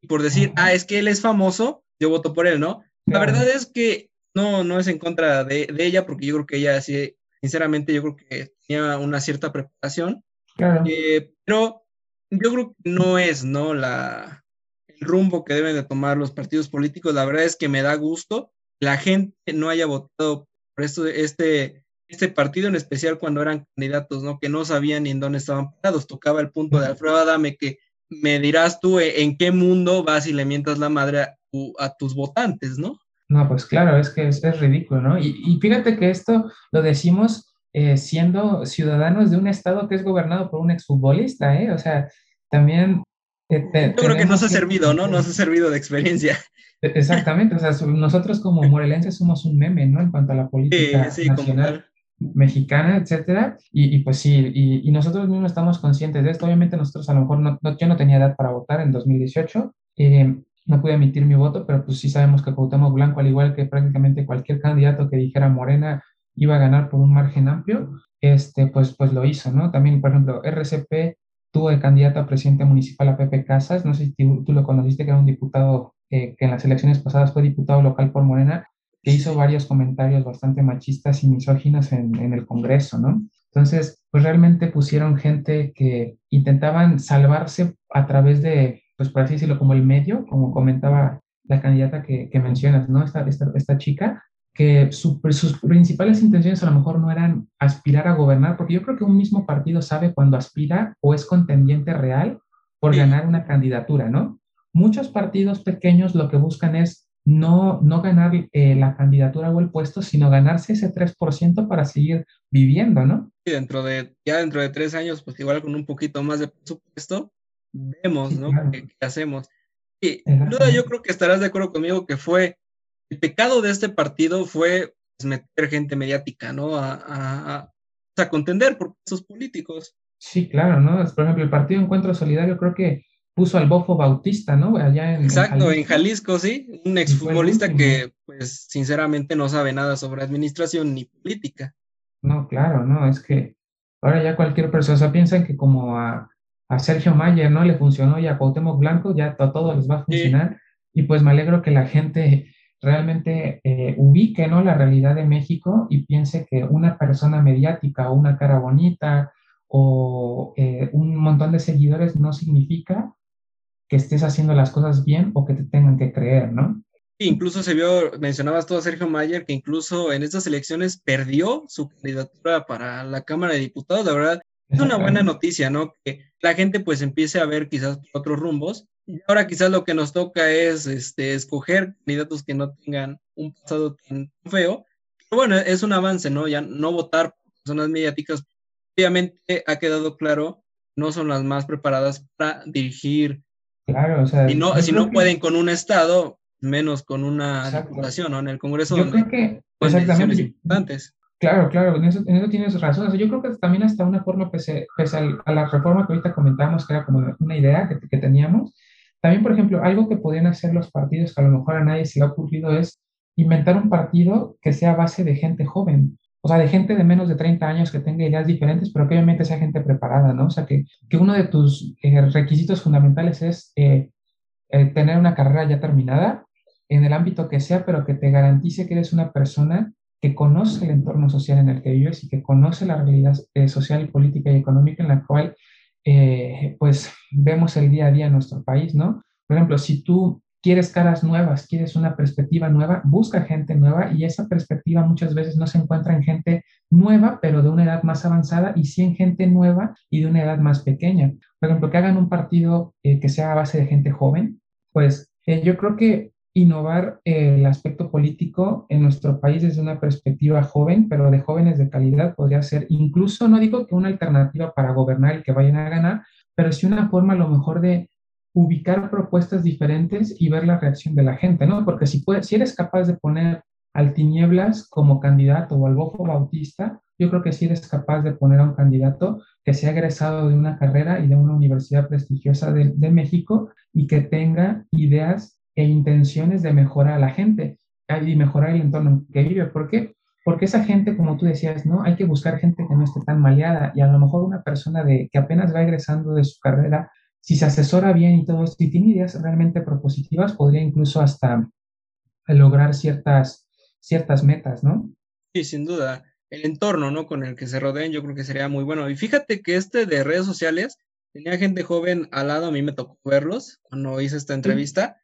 y por decir, ah, es que él es famoso, yo voto por él, ¿no? La verdad es que no, no es en contra de, ella, porque yo creo que ella, sí, sinceramente, yo creo que tenía una cierta preparación. Eh, pero yo creo que no es, ¿no? La, el rumbo que deben de tomar los partidos políticos. La verdad es que me da gusto la gente no haya votado por esto, este este partido en especial cuando eran candidatos, ¿no? Que no sabían ni en dónde estaban parados. Tocaba el punto de Alfredo Adame que me dirás tú eh, en qué mundo vas y le mientas la madre a, tus votantes, ¿no? No, pues claro, es que es, ridículo, ¿no? Y, fíjate que esto lo decimos eh, siendo ciudadanos de un estado que es gobernado por un exfutbolista, ¿eh? O sea, también... Eh, Yo creo que nos ha servido, ¿no? Nos ha servido de experiencia. E, exactamente, o sea, nosotros como morelenses somos un meme, ¿no? En cuanto a la política sí, sí, nacional mexicana, etcétera, y, pues sí, y, nosotros mismos estamos conscientes de esto, obviamente nosotros a lo mejor, no, yo no tenía edad para votar en 2018, eh, no pude emitir mi voto, pero pues sí sabemos que Cuauhtémoc Blanco, al igual que prácticamente cualquier candidato que dijera Morena, iba a ganar por un margen amplio, este, pues, pues lo hizo, ¿no? También, por ejemplo, RCP tuvo de candidato a presidente municipal a Pepe Casas, no sé si tú, lo conociste, que era un diputado eh, que en las elecciones pasadas fue diputado local por Morena, que hizo varios comentarios bastante machistas y misóginos en, en, el Congreso, ¿no? Entonces, pues realmente pusieron gente que intentaban salvarse a través de, pues por así decirlo, como el medio, como comentaba la candidata que, que mencionas, ¿no? Esta, esta, esta chica, que sus principales intenciones a lo mejor no eran aspirar a gobernar, porque yo creo que un mismo partido sabe cuando aspira o es contendiente real por ganar una candidatura, ¿no? Muchos partidos pequeños lo que buscan es no, no ganar eh, la candidatura o el puesto, sino ganarse ese 3% para seguir viviendo, ¿no? Y dentro de, ya dentro de tres años, pues igual con un poquito más de presupuesto, vemos, ¿no? ¿Qué, hacemos? Y sin duda yo creo que estarás de acuerdo conmigo que fue, el pecado de este partido fue pues, meter gente mediática, ¿no? A, a, a contender por esos políticos. Sí, claro, ¿no? Por ejemplo, el Partido Encuentro Solidario creo que puso al Bofo Bautista, ¿no? Allá en, Exacto, en Jalisco, sí, un exfutbolista que, pues, sinceramente no sabe nada sobre administración ni política. No, claro, no, es que ahora ya cualquier persona, piensa que como a, Sergio Mayer, ¿no? Le funcionó y a Cuauhtémoc Blanco, ya todo les va a funcionar. Y pues me alegro que la gente realmente eh, ubique ¿no? la realidad de México y piense que una persona mediática o una cara bonita o eh, un montón de seguidores no significa que estés haciendo las cosas bien o que te tengan que creer, ¿no? Incluso se vio, mencionabas tú a Sergio Mayer, que incluso en estas elecciones perdió su candidatura para la Cámara de Diputados. La verdad, es una buena noticia, ¿no? Que la gente pues empiece a ver quizás otros rumbos. Y ahora quizás lo que nos toca es este, escoger candidatos que no tengan un pasado tan feo. Pero bueno, es un avance, ¿no? Ya no votar por personas mediáticas. Obviamente ha quedado claro, no son las más preparadas para dirigir. Claro, o sea. Y no, si no pueden con un Estado, menos con una diputación, ¿no? En el Congreso. Yo creo que, exactamente. Importantes. Claro, claro, en eso, en eso, tienes razón. O sea, yo creo que también hasta una forma, pese, a la reforma que ahorita comentamos, que era como una idea que, que, teníamos, también, por ejemplo, algo que podían hacer los partidos que a lo mejor a nadie se le ha ocurrido es inventar un partido que sea a base de gente joven. O sea, de gente de menos de 30 años que tenga ideas diferentes, pero que obviamente sea gente preparada, ¿no? O sea, que, que uno de tus eh, requisitos fundamentales es eh, eh, tener una carrera ya terminada en el ámbito que sea, pero que te garantice que eres una persona que conoce el entorno social en el que vives y que conoce la realidad social, política y económica en la cual eh, pues vemos el día a día en nuestro país, ¿no? Por ejemplo, si tú quieres caras nuevas, quieres una perspectiva nueva, busca gente nueva y esa perspectiva muchas veces no se encuentra en gente nueva, pero de una edad más avanzada y sí en gente nueva y de una edad más pequeña. Por ejemplo, que hagan un partido eh, que sea a base de gente joven, pues yo creo que innovar el aspecto político en nuestro país desde una perspectiva joven, pero de jóvenes de calidad podría ser incluso, no digo que una alternativa para gobernar y que vayan a ganar, pero sí una forma a lo mejor de ubicar propuestas diferentes y ver la reacción de la gente, ¿no? Porque si, puedes, si eres capaz de poner al Tinieblas como candidato o al Bofo Bautista, yo creo que sí eres capaz de poner a un candidato que sea egresado de una carrera y de una universidad prestigiosa de México y que tenga ideas e intenciones de mejorar a la gente y mejorar el entorno en que vive. ¿Por qué? Porque esa gente, como tú decías, ¿no? Hay que buscar gente que no esté tan maleada y a lo mejor una persona de, que apenas va egresando de su carrera, si se asesora bien y todo esto y tiene ideas realmente propositivas, podría incluso hasta lograr ciertas, ciertas metas, ¿no? Sí, sin duda. El entorno, ¿no? Con el que se rodeen, yo creo que sería muy bueno. Y fíjate que este de redes sociales, tenía gente joven al lado, a mí me tocó verlos cuando hice esta entrevista.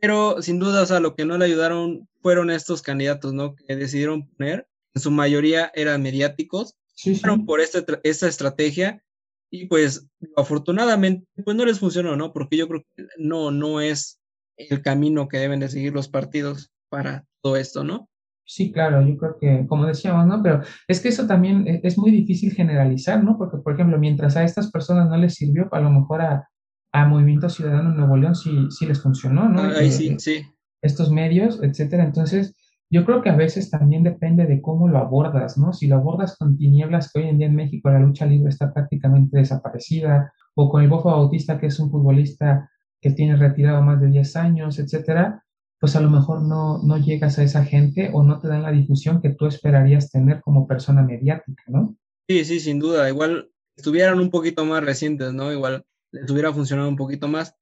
Pero sin duda, o sea, lo que no le ayudaron fueron estos candidatos, ¿no? Que decidieron poner, en su mayoría eran mediáticos, sí, fueron por este esta estrategia y pues afortunadamente pues no les funcionó, ¿no? Porque yo creo que no, no es el camino que deben de seguir los partidos para todo esto, ¿no? Sí, claro, yo creo que, como decíamos, ¿no? Pero es que eso también e, es muy difícil generalizar, ¿no? Porque, por ejemplo, mientras a estas personas no les sirvió, a lo mejor a, a Movimiento Ciudadano en Nuevo León sí, sí les funcionó, ¿no? Ahí eh, sí, sí. Estos medios, etcétera. Entonces, yo creo que a veces también depende de cómo lo abordas, ¿no? Si lo abordas con tinieblas, que hoy en día en México la lucha libre está prácticamente desaparecida, o con el Bofo Bautista, que es un futbolista que tiene retirado más de 10 años, etcétera, pues a lo mejor no, no llegas a esa gente o no te dan la difusión que tú esperarías tener como persona mediática, ¿no? Sí, sí, sin duda. Igual estuvieran un poquito más recientes, ¿no? Igual les hubiera funcionado un poquito más,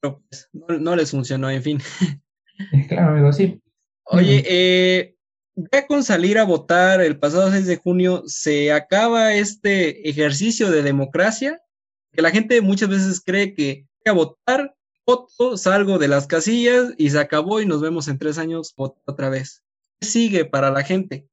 pero pues no, les funcionó, en fin. Claro, amigo, sí. Oye, eh, ya con salir a votar el pasado 6 de junio, se acaba este ejercicio de democracia, que la gente muchas veces cree que a votar, voto, salgo de las casillas y se acabó y nos vemos en tres años otra vez. ¿Qué sigue para la gente?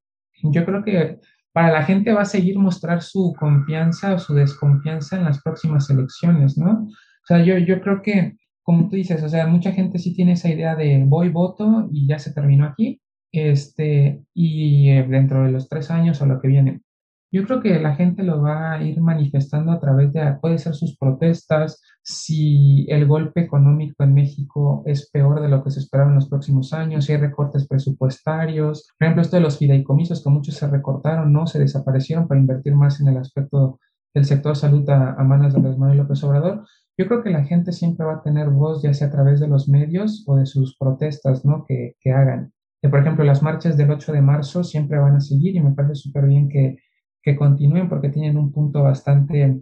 Yo creo que para la gente va a seguir mostrar su confianza o su desconfianza en las próximas elecciones, ¿no? O sea, yo, yo creo que, como tú dices, o sea, mucha gente sí tiene esa idea de voy, voto y ya se terminó aquí, este, y eh, dentro de los tres años o lo que viene. Yo creo que la gente lo va a ir manifestando a través de, puede ser sus protestas, si el golpe económico en México es peor de lo que se esperaba en los próximos años, si hay recortes presupuestarios, por ejemplo, esto de los fideicomisos que muchos se recortaron, no, se desaparecieron para invertir más en el aspecto del sector salud a, manos de Andrés Manuel López Obrador. Yo creo que la gente siempre va a tener voz, ya sea a través de los medios o de sus protestas, ¿no? Que, que hagan. por ejemplo, las marchas del 8 de marzo siempre van a seguir y me parece súper bien que que continúen porque tienen un punto bastante,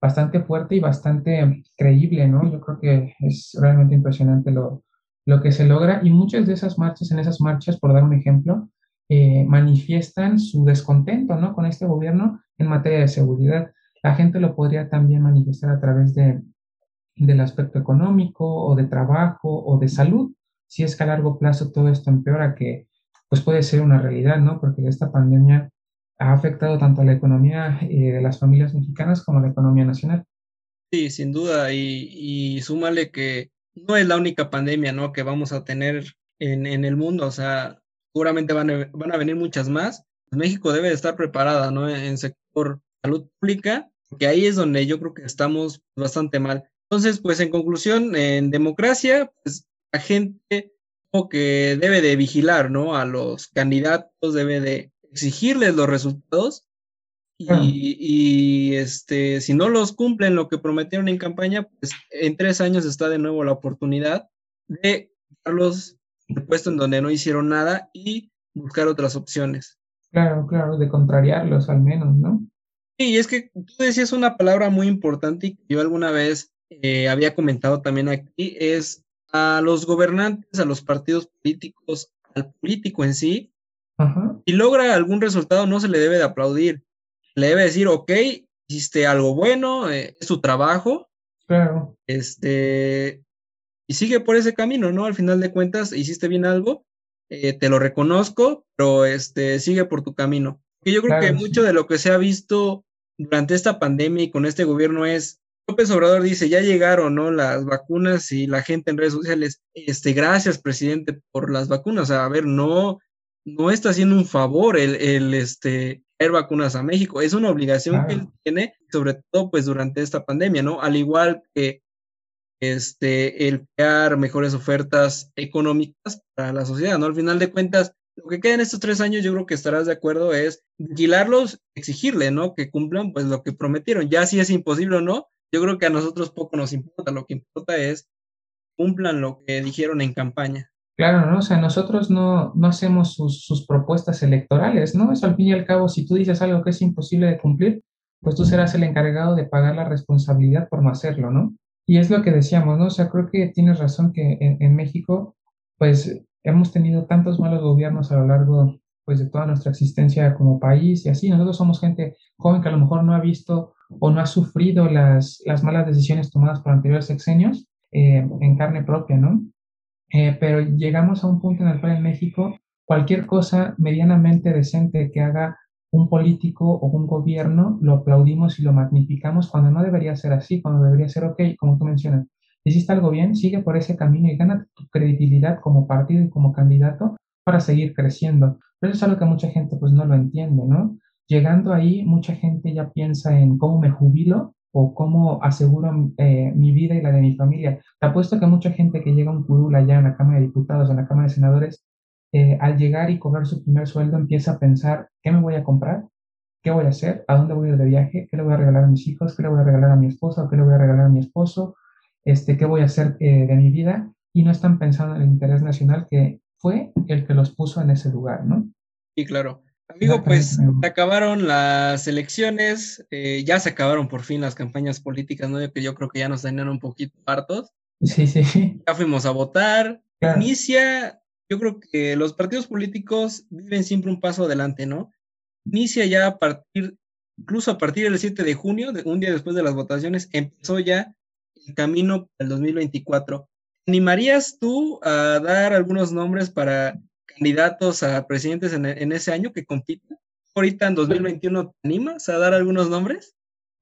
bastante fuerte y bastante creíble, ¿no? Yo creo que es realmente impresionante lo, lo que se logra y muchas de esas marchas, en esas marchas, por dar un ejemplo, eh, manifiestan su descontento ¿no? con este gobierno en materia de seguridad. La gente lo podría también manifestar a través de, del aspecto económico o de trabajo o de salud. Si es que a largo plazo todo esto empeora, que pues puede ser una realidad, ¿no? Porque esta pandemia ha afectado tanto a la economía eh, de las familias mexicanas como a la economía nacional. Sí, sin duda, y, y súmale que no es la única pandemia, ¿no? Que vamos a tener en, en el mundo, o sea, seguramente van a, van a venir muchas más. México debe de estar preparada, ¿no? En sector salud pública, que ahí es donde yo creo que estamos bastante mal. Entonces, pues en conclusión, en democracia, pues la gente que debe de vigilar, ¿no? A los candidatos, debe de exigirles los resultados y, y, este, si no los cumplen lo que prometieron en campaña, pues en tres años está de nuevo la oportunidad de darlos el puesto en donde no hicieron nada y buscar otras opciones. Claro, claro, de contrariarlos al menos, ¿no? Sí, es que tú decías una palabra muy importante y que yo alguna vez eh, había comentado también aquí, es a los gobernantes, a los partidos políticos, al político en sí, si logra algún resultado no se le debe de aplaudir, le debe decir, ok, hiciste algo bueno, eh, es su trabajo, claro. este, y sigue por ese camino, ¿no? Al final de cuentas, hiciste bien algo, eh, te lo reconozco, pero este, sigue por tu camino. Y yo creo que mucho de lo que se ha visto durante esta pandemia y con este gobierno es, López Obrador dice, ya llegaron, ¿no? Las vacunas y la gente en redes sociales, este, gracias, presidente, por las vacunas. a ver, no, no está haciendo un favor el, el este, traer vacunas a México. Es una obligación que él tiene, sobre todo, pues, durante esta pandemia, ¿no? Al igual que este, el crear mejores ofertas económicas para la sociedad, ¿no? Al final de cuentas, lo que queda en estos tres años, yo creo que estarás de acuerdo, es vigilarlos, exigirle, ¿no? Que cumplan, pues, lo que prometieron. Ya si es imposible o no, yo creo que a nosotros poco nos importa. Lo que importa es cumplan lo que dijeron en campaña. Claro, ¿no? O sea, nosotros no, no hacemos sus, sus propuestas electorales, ¿no? Eso al fin y al cabo, si tú dices algo que es imposible de cumplir, pues tú serás el encargado de pagar la responsabilidad por no hacerlo, ¿no? Y es lo que decíamos, ¿no? O sea, creo que tienes razón que en, México, pues hemos tenido tantos malos gobiernos a lo largo, pues, de toda nuestra existencia como país y así. Nosotros somos gente joven que a lo mejor no ha visto o no ha sufrido las, las malas decisiones tomadas por anteriores sexenios eh, en carne propia, ¿no? Eh, pero llegamos a un punto en el cual en México cualquier cosa medianamente decente que haga un político o un gobierno lo aplaudimos y lo magnificamos cuando no debería ser así, cuando debería ser, ok, como tú mencionas, hiciste algo bien, sigue por ese camino y gana tu credibilidad como partido y como candidato para seguir creciendo. Pero eso es algo que mucha gente pues no lo entiende, ¿no? Llegando ahí, mucha gente ya piensa en cómo me jubilo o cómo aseguro eh, mi vida y la de mi familia. Te apuesto que mucha gente que llega a un curul allá en la Cámara de Diputados, en la Cámara de Senadores, eh, al llegar y cobrar su primer sueldo empieza a pensar, ¿qué me voy a comprar? ¿Qué voy a hacer? ¿A dónde voy a ir de viaje? ¿Qué le voy a regalar a mis hijos? ¿Qué le voy a regalar a mi esposa? ¿O qué le voy a regalar a mi esposo? Este, ¿Qué voy a hacer eh, de mi vida? Y no están pensando en el interés nacional que fue el que los puso en ese lugar, ¿no? Sí, claro. Amigo, pues se acabaron las elecciones, eh, ya se acabaron por fin las campañas políticas, ¿no? Que yo creo que ya nos tenían un poquito hartos. Sí, sí. Ya fuimos a votar. Inicia yo creo que los partidos políticos viven siempre un paso adelante, ¿no? Inicia ya a partir, incluso a partir del 7 de junio, un día después de las votaciones, empezó ya el camino para el 2024. ¿Animarías tú a dar algunos nombres para candidatos a presidentes en, en ese año que compitan? Ahorita en 2021, ¿te animas a dar algunos nombres?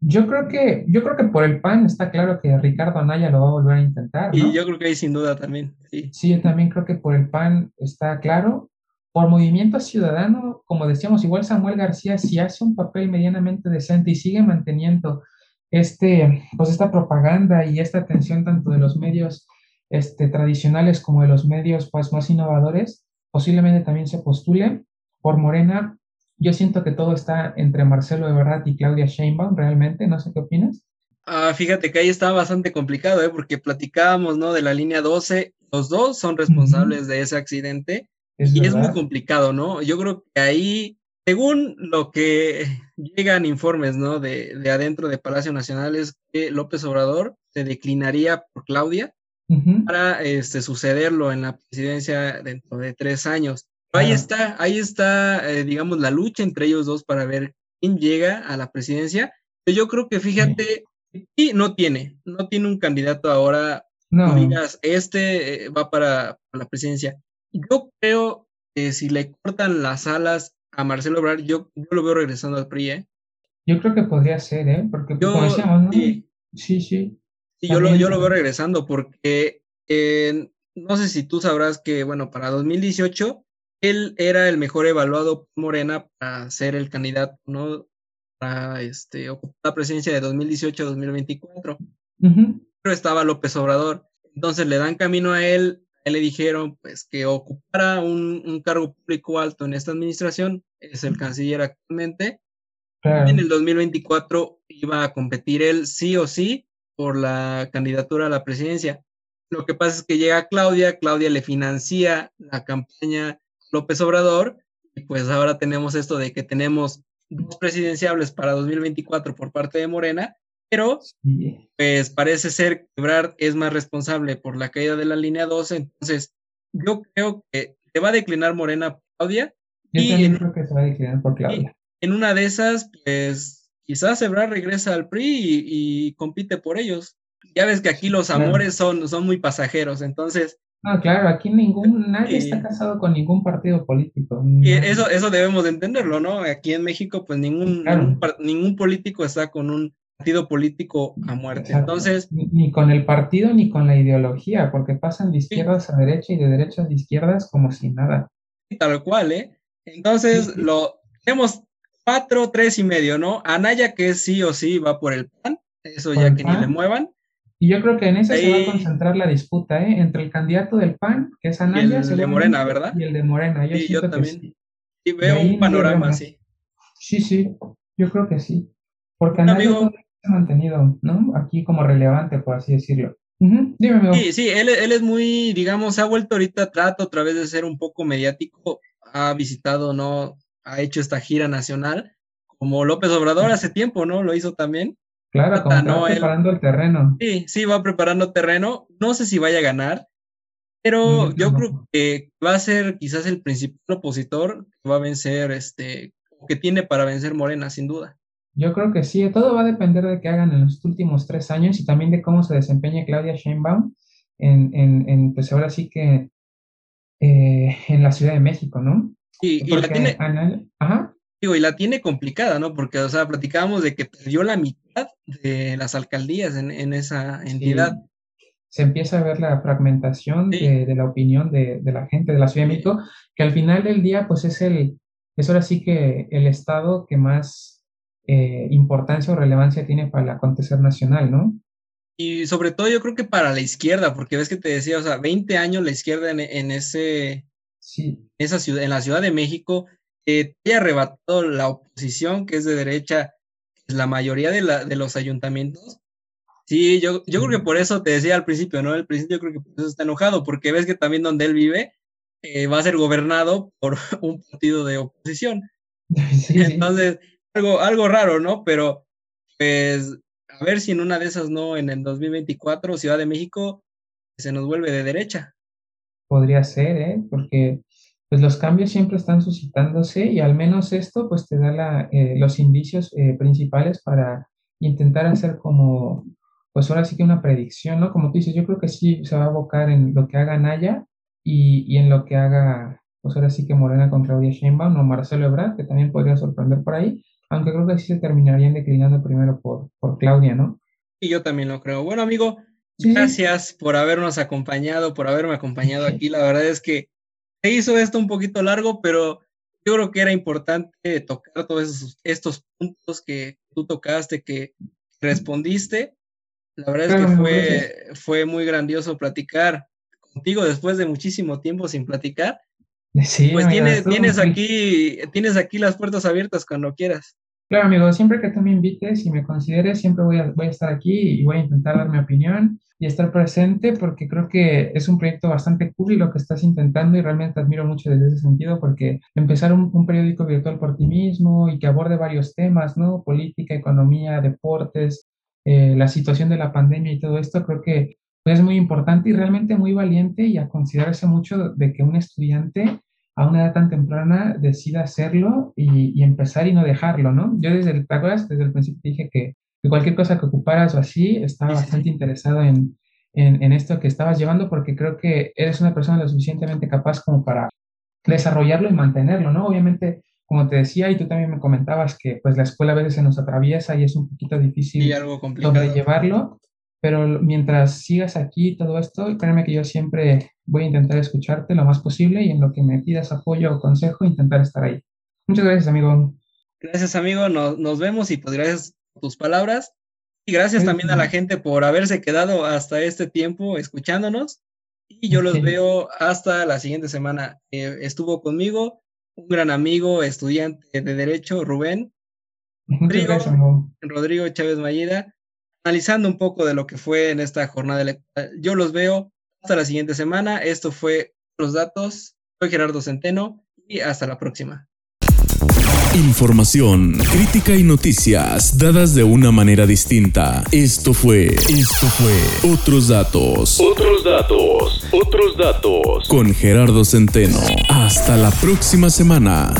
Yo creo que, yo creo que por el PAN está claro que Ricardo Anaya lo va a volver a intentar. Y yo creo que ahí sin duda también. Sí. sí, yo también creo que por el PAN está claro. Por Movimiento Ciudadano, como decíamos, igual Samuel García, si hace un papel medianamente decente y sigue manteniendo este, pues esta propaganda y esta atención tanto de los medios este, tradicionales como de los medios pues, más innovadores, posiblemente también se postule. Por Morena, yo siento que todo está entre Marcelo Ebrard y Claudia Sheinbaum, realmente, no sé qué opinas. Ah, fíjate que ahí está bastante complicado, ¿eh? porque platicábamos, ¿no? De la línea 12, los dos son responsables de ese accidente y es muy complicado, ¿no? Yo creo que ahí, según lo que llegan informes, ¿no? De, de adentro de Palacio Nacional es que López Obrador se declinaría por Claudia para este, sucederlo en la presidencia dentro de tres años. ahí está, ahí está, eh, digamos, la lucha entre ellos dos para ver quién llega a la presidencia. Yo creo que, fíjate, y no tiene, no tiene un candidato ahora, no digas, este eh, va para, la presidencia. Yo creo que si le cortan las alas a Marcelo Ebrard, yo, yo lo veo regresando al PRI, ¿eh? Yo creo que podría ser, ¿eh? Porque yo, como decíamos, ¿no? sí. sí, sí. Yo lo, yo lo veo regresando porque no sé si tú sabrás que, bueno, para 2018 él era el mejor evaluado Morena para ser el candidato, ¿no? Para este, ocupar la presidencia de 2018 a 2024. Pero estaba López Obrador. Entonces le dan camino a él, a él le dijeron pues que ocupara un, un cargo público alto en esta administración, es el canciller actualmente. En el 2024 iba a competir él sí o sí por la candidatura a la presidencia. Lo que pasa es que llega Claudia, Claudia le financia la campaña López Obrador, y pues ahora tenemos esto de que tenemos dos presidenciables para 2024 por parte de Morena, pero pues parece ser que Ebrard es más responsable por la caída de la línea 12, entonces yo creo que se va a declinar Morena Claudia. Yo también creo que se va a declinar por Claudia. En una de esas, pues quizás Ebrard regresa al PRI y compite por ellos ya ves que aquí los amores son, son muy pasajeros, entonces... No, claro, aquí ningún, nadie está casado con ningún partido político. Y eso, eso debemos de entenderlo, ¿no? Aquí en México, pues ningún, ningún, político está con un partido político a muerte. Entonces... Ni, con el partido ni con la ideología, porque pasan de izquierdas a derecha y de derechas a izquierdas como si nada. Tal cual, ¿eh? Entonces, lo tenemos cuatro, tres y medio, ¿no? Anaya que sí o sí va por el PAN, eso ya que ni le muevan. Y yo creo que en ese se va a concentrar la disputa, ¿eh? Entre el candidato del PAN, que es Anaya, y el de Morena, ¿verdad? Y el de Morena. Yo, sí, yo también. Sí. veo un panorama así. Sí, sí, yo creo que sí. Porque Anaya amigo, se ha mantenido, ¿no? Aquí como relevante, por así decirlo. Dime, amigo. Sí, sí, él, él es muy, digamos, ha vuelto ahorita, trato otra vez de ser un poco mediático, ha visitado, ¿no? Ha hecho esta gira nacional, como López Obrador hace tiempo, ¿no? Lo hizo también. Claro, como va preparando el terreno. Sí, sí, va preparando terreno. No sé si vaya a ganar, pero yo creo que va a ser quizás el principal opositor que va a vencer, este, que tiene para vencer Morena, sin duda. Yo creo que sí, todo va a depender de qué hagan en los últimos tres años y también de cómo se desempeñe Claudia Sheinbaum en, en, en pues ahora sí que eh, en la Ciudad de México, ¿no? Sí, y la tiene... Ajá. Digo, y la tiene complicada, ¿no? Porque, o sea, platicábamos de que perdió la mitad de las alcaldías en, esa entidad. Se empieza a ver la fragmentación de, la opinión de, la gente de la Ciudad de México, que al final del día, pues es el, es ahora sí que el estado que más eh, importancia o relevancia tiene para el acontecer nacional, ¿no? Y sobre todo yo creo que para la izquierda, porque ves que te decía, o sea, 20 años la izquierda en, ese, sí. esa ciudad, en la Ciudad de México, eh, te arrebatado la oposición, que es de derecha, la mayoría de, la, de los ayuntamientos. Sí, yo, yo creo que por eso te decía al principio, ¿no? Al principio yo creo que por eso está enojado, porque ves que también donde él vive eh, va a ser gobernado por un partido de oposición. Entonces, algo, algo raro, ¿no? Pero, pues, a ver si en una de esas, ¿no? En el 2024, Ciudad de México se nos vuelve de derecha. Podría ser, ¿eh? Porque pues los cambios siempre están suscitándose y al menos esto pues te da eh, los indicios eh, principales para intentar hacer como, pues ahora sí que una predicción, ¿no? Como tú dices, yo creo que sí se va a abocar en lo que haga Naya y, y en lo que haga, pues ahora sí que Morena con Claudia Sheinbaum o Marcelo Ebrard, que también podría sorprender por ahí, aunque creo que sí se terminarían declinando primero por, por Claudia, ¿no? Y yo también lo creo. Bueno, amigo, gracias por habernos acompañado, por haberme acompañado aquí. La verdad es que se hizo esto un poquito largo, pero yo creo que era importante tocar todos estos puntos que tú tocaste, que respondiste. La verdad es que fue, fue muy grandioso platicar contigo después de muchísimo tiempo sin platicar. Sí, pues tienes, tienes aquí, tienes aquí las puertas abiertas cuando quieras. Claro, amigo, siempre que tú me invites y me consideres, siempre voy a, voy a estar aquí y voy a intentar dar mi opinión y estar presente porque creo que es un proyecto bastante cool lo que estás intentando y realmente admiro mucho desde ese sentido porque empezar un, periódico virtual por ti mismo y que aborde varios temas, ¿no? Política, economía, deportes, eh, la situación de la pandemia y todo esto, creo que es muy importante y realmente muy valiente y a considerarse mucho de que un estudiante a una edad tan temprana decida hacerlo y, empezar y no dejarlo, ¿no? Yo desde el, ¿te acuerdas? Desde el principio dije que, cualquier cosa que ocuparas o así, estaba bastante interesado en, en, esto que estabas llevando porque creo que eres una persona lo suficientemente capaz como para desarrollarlo y mantenerlo, ¿no? Obviamente, como te decía, y tú también me comentabas que pues la escuela a veces se nos atraviesa y es un poquito difícil y algo complicado. sobrellevarlo, pero mientras sigas aquí todo esto, créeme que yo siempre voy a intentar escucharte lo más posible y en lo que me pidas apoyo o consejo, intentar estar ahí. Muchas gracias, amigo. Gracias, amigo. Nos, nos vemos y pues gracias tus palabras. Y gracias también a la gente por haberse quedado hasta este tiempo escuchándonos. Y yo los veo hasta la siguiente semana. Eh, estuvo conmigo un gran amigo, estudiante de Derecho, Rubén. Rodrigo, Rodrigo Chávez Mayida, analizando un poco de lo que fue en esta jornada electoral. Yo los veo hasta la siguiente semana. Esto fue Los Datos. Soy Gerardo Centeno y hasta la próxima. Información, crítica y noticias dadas de una manera distinta. Esto fue, esto fue Otros Datos. Otros Datos, otros datos. Con Gerardo Centeno. Hasta la próxima semana.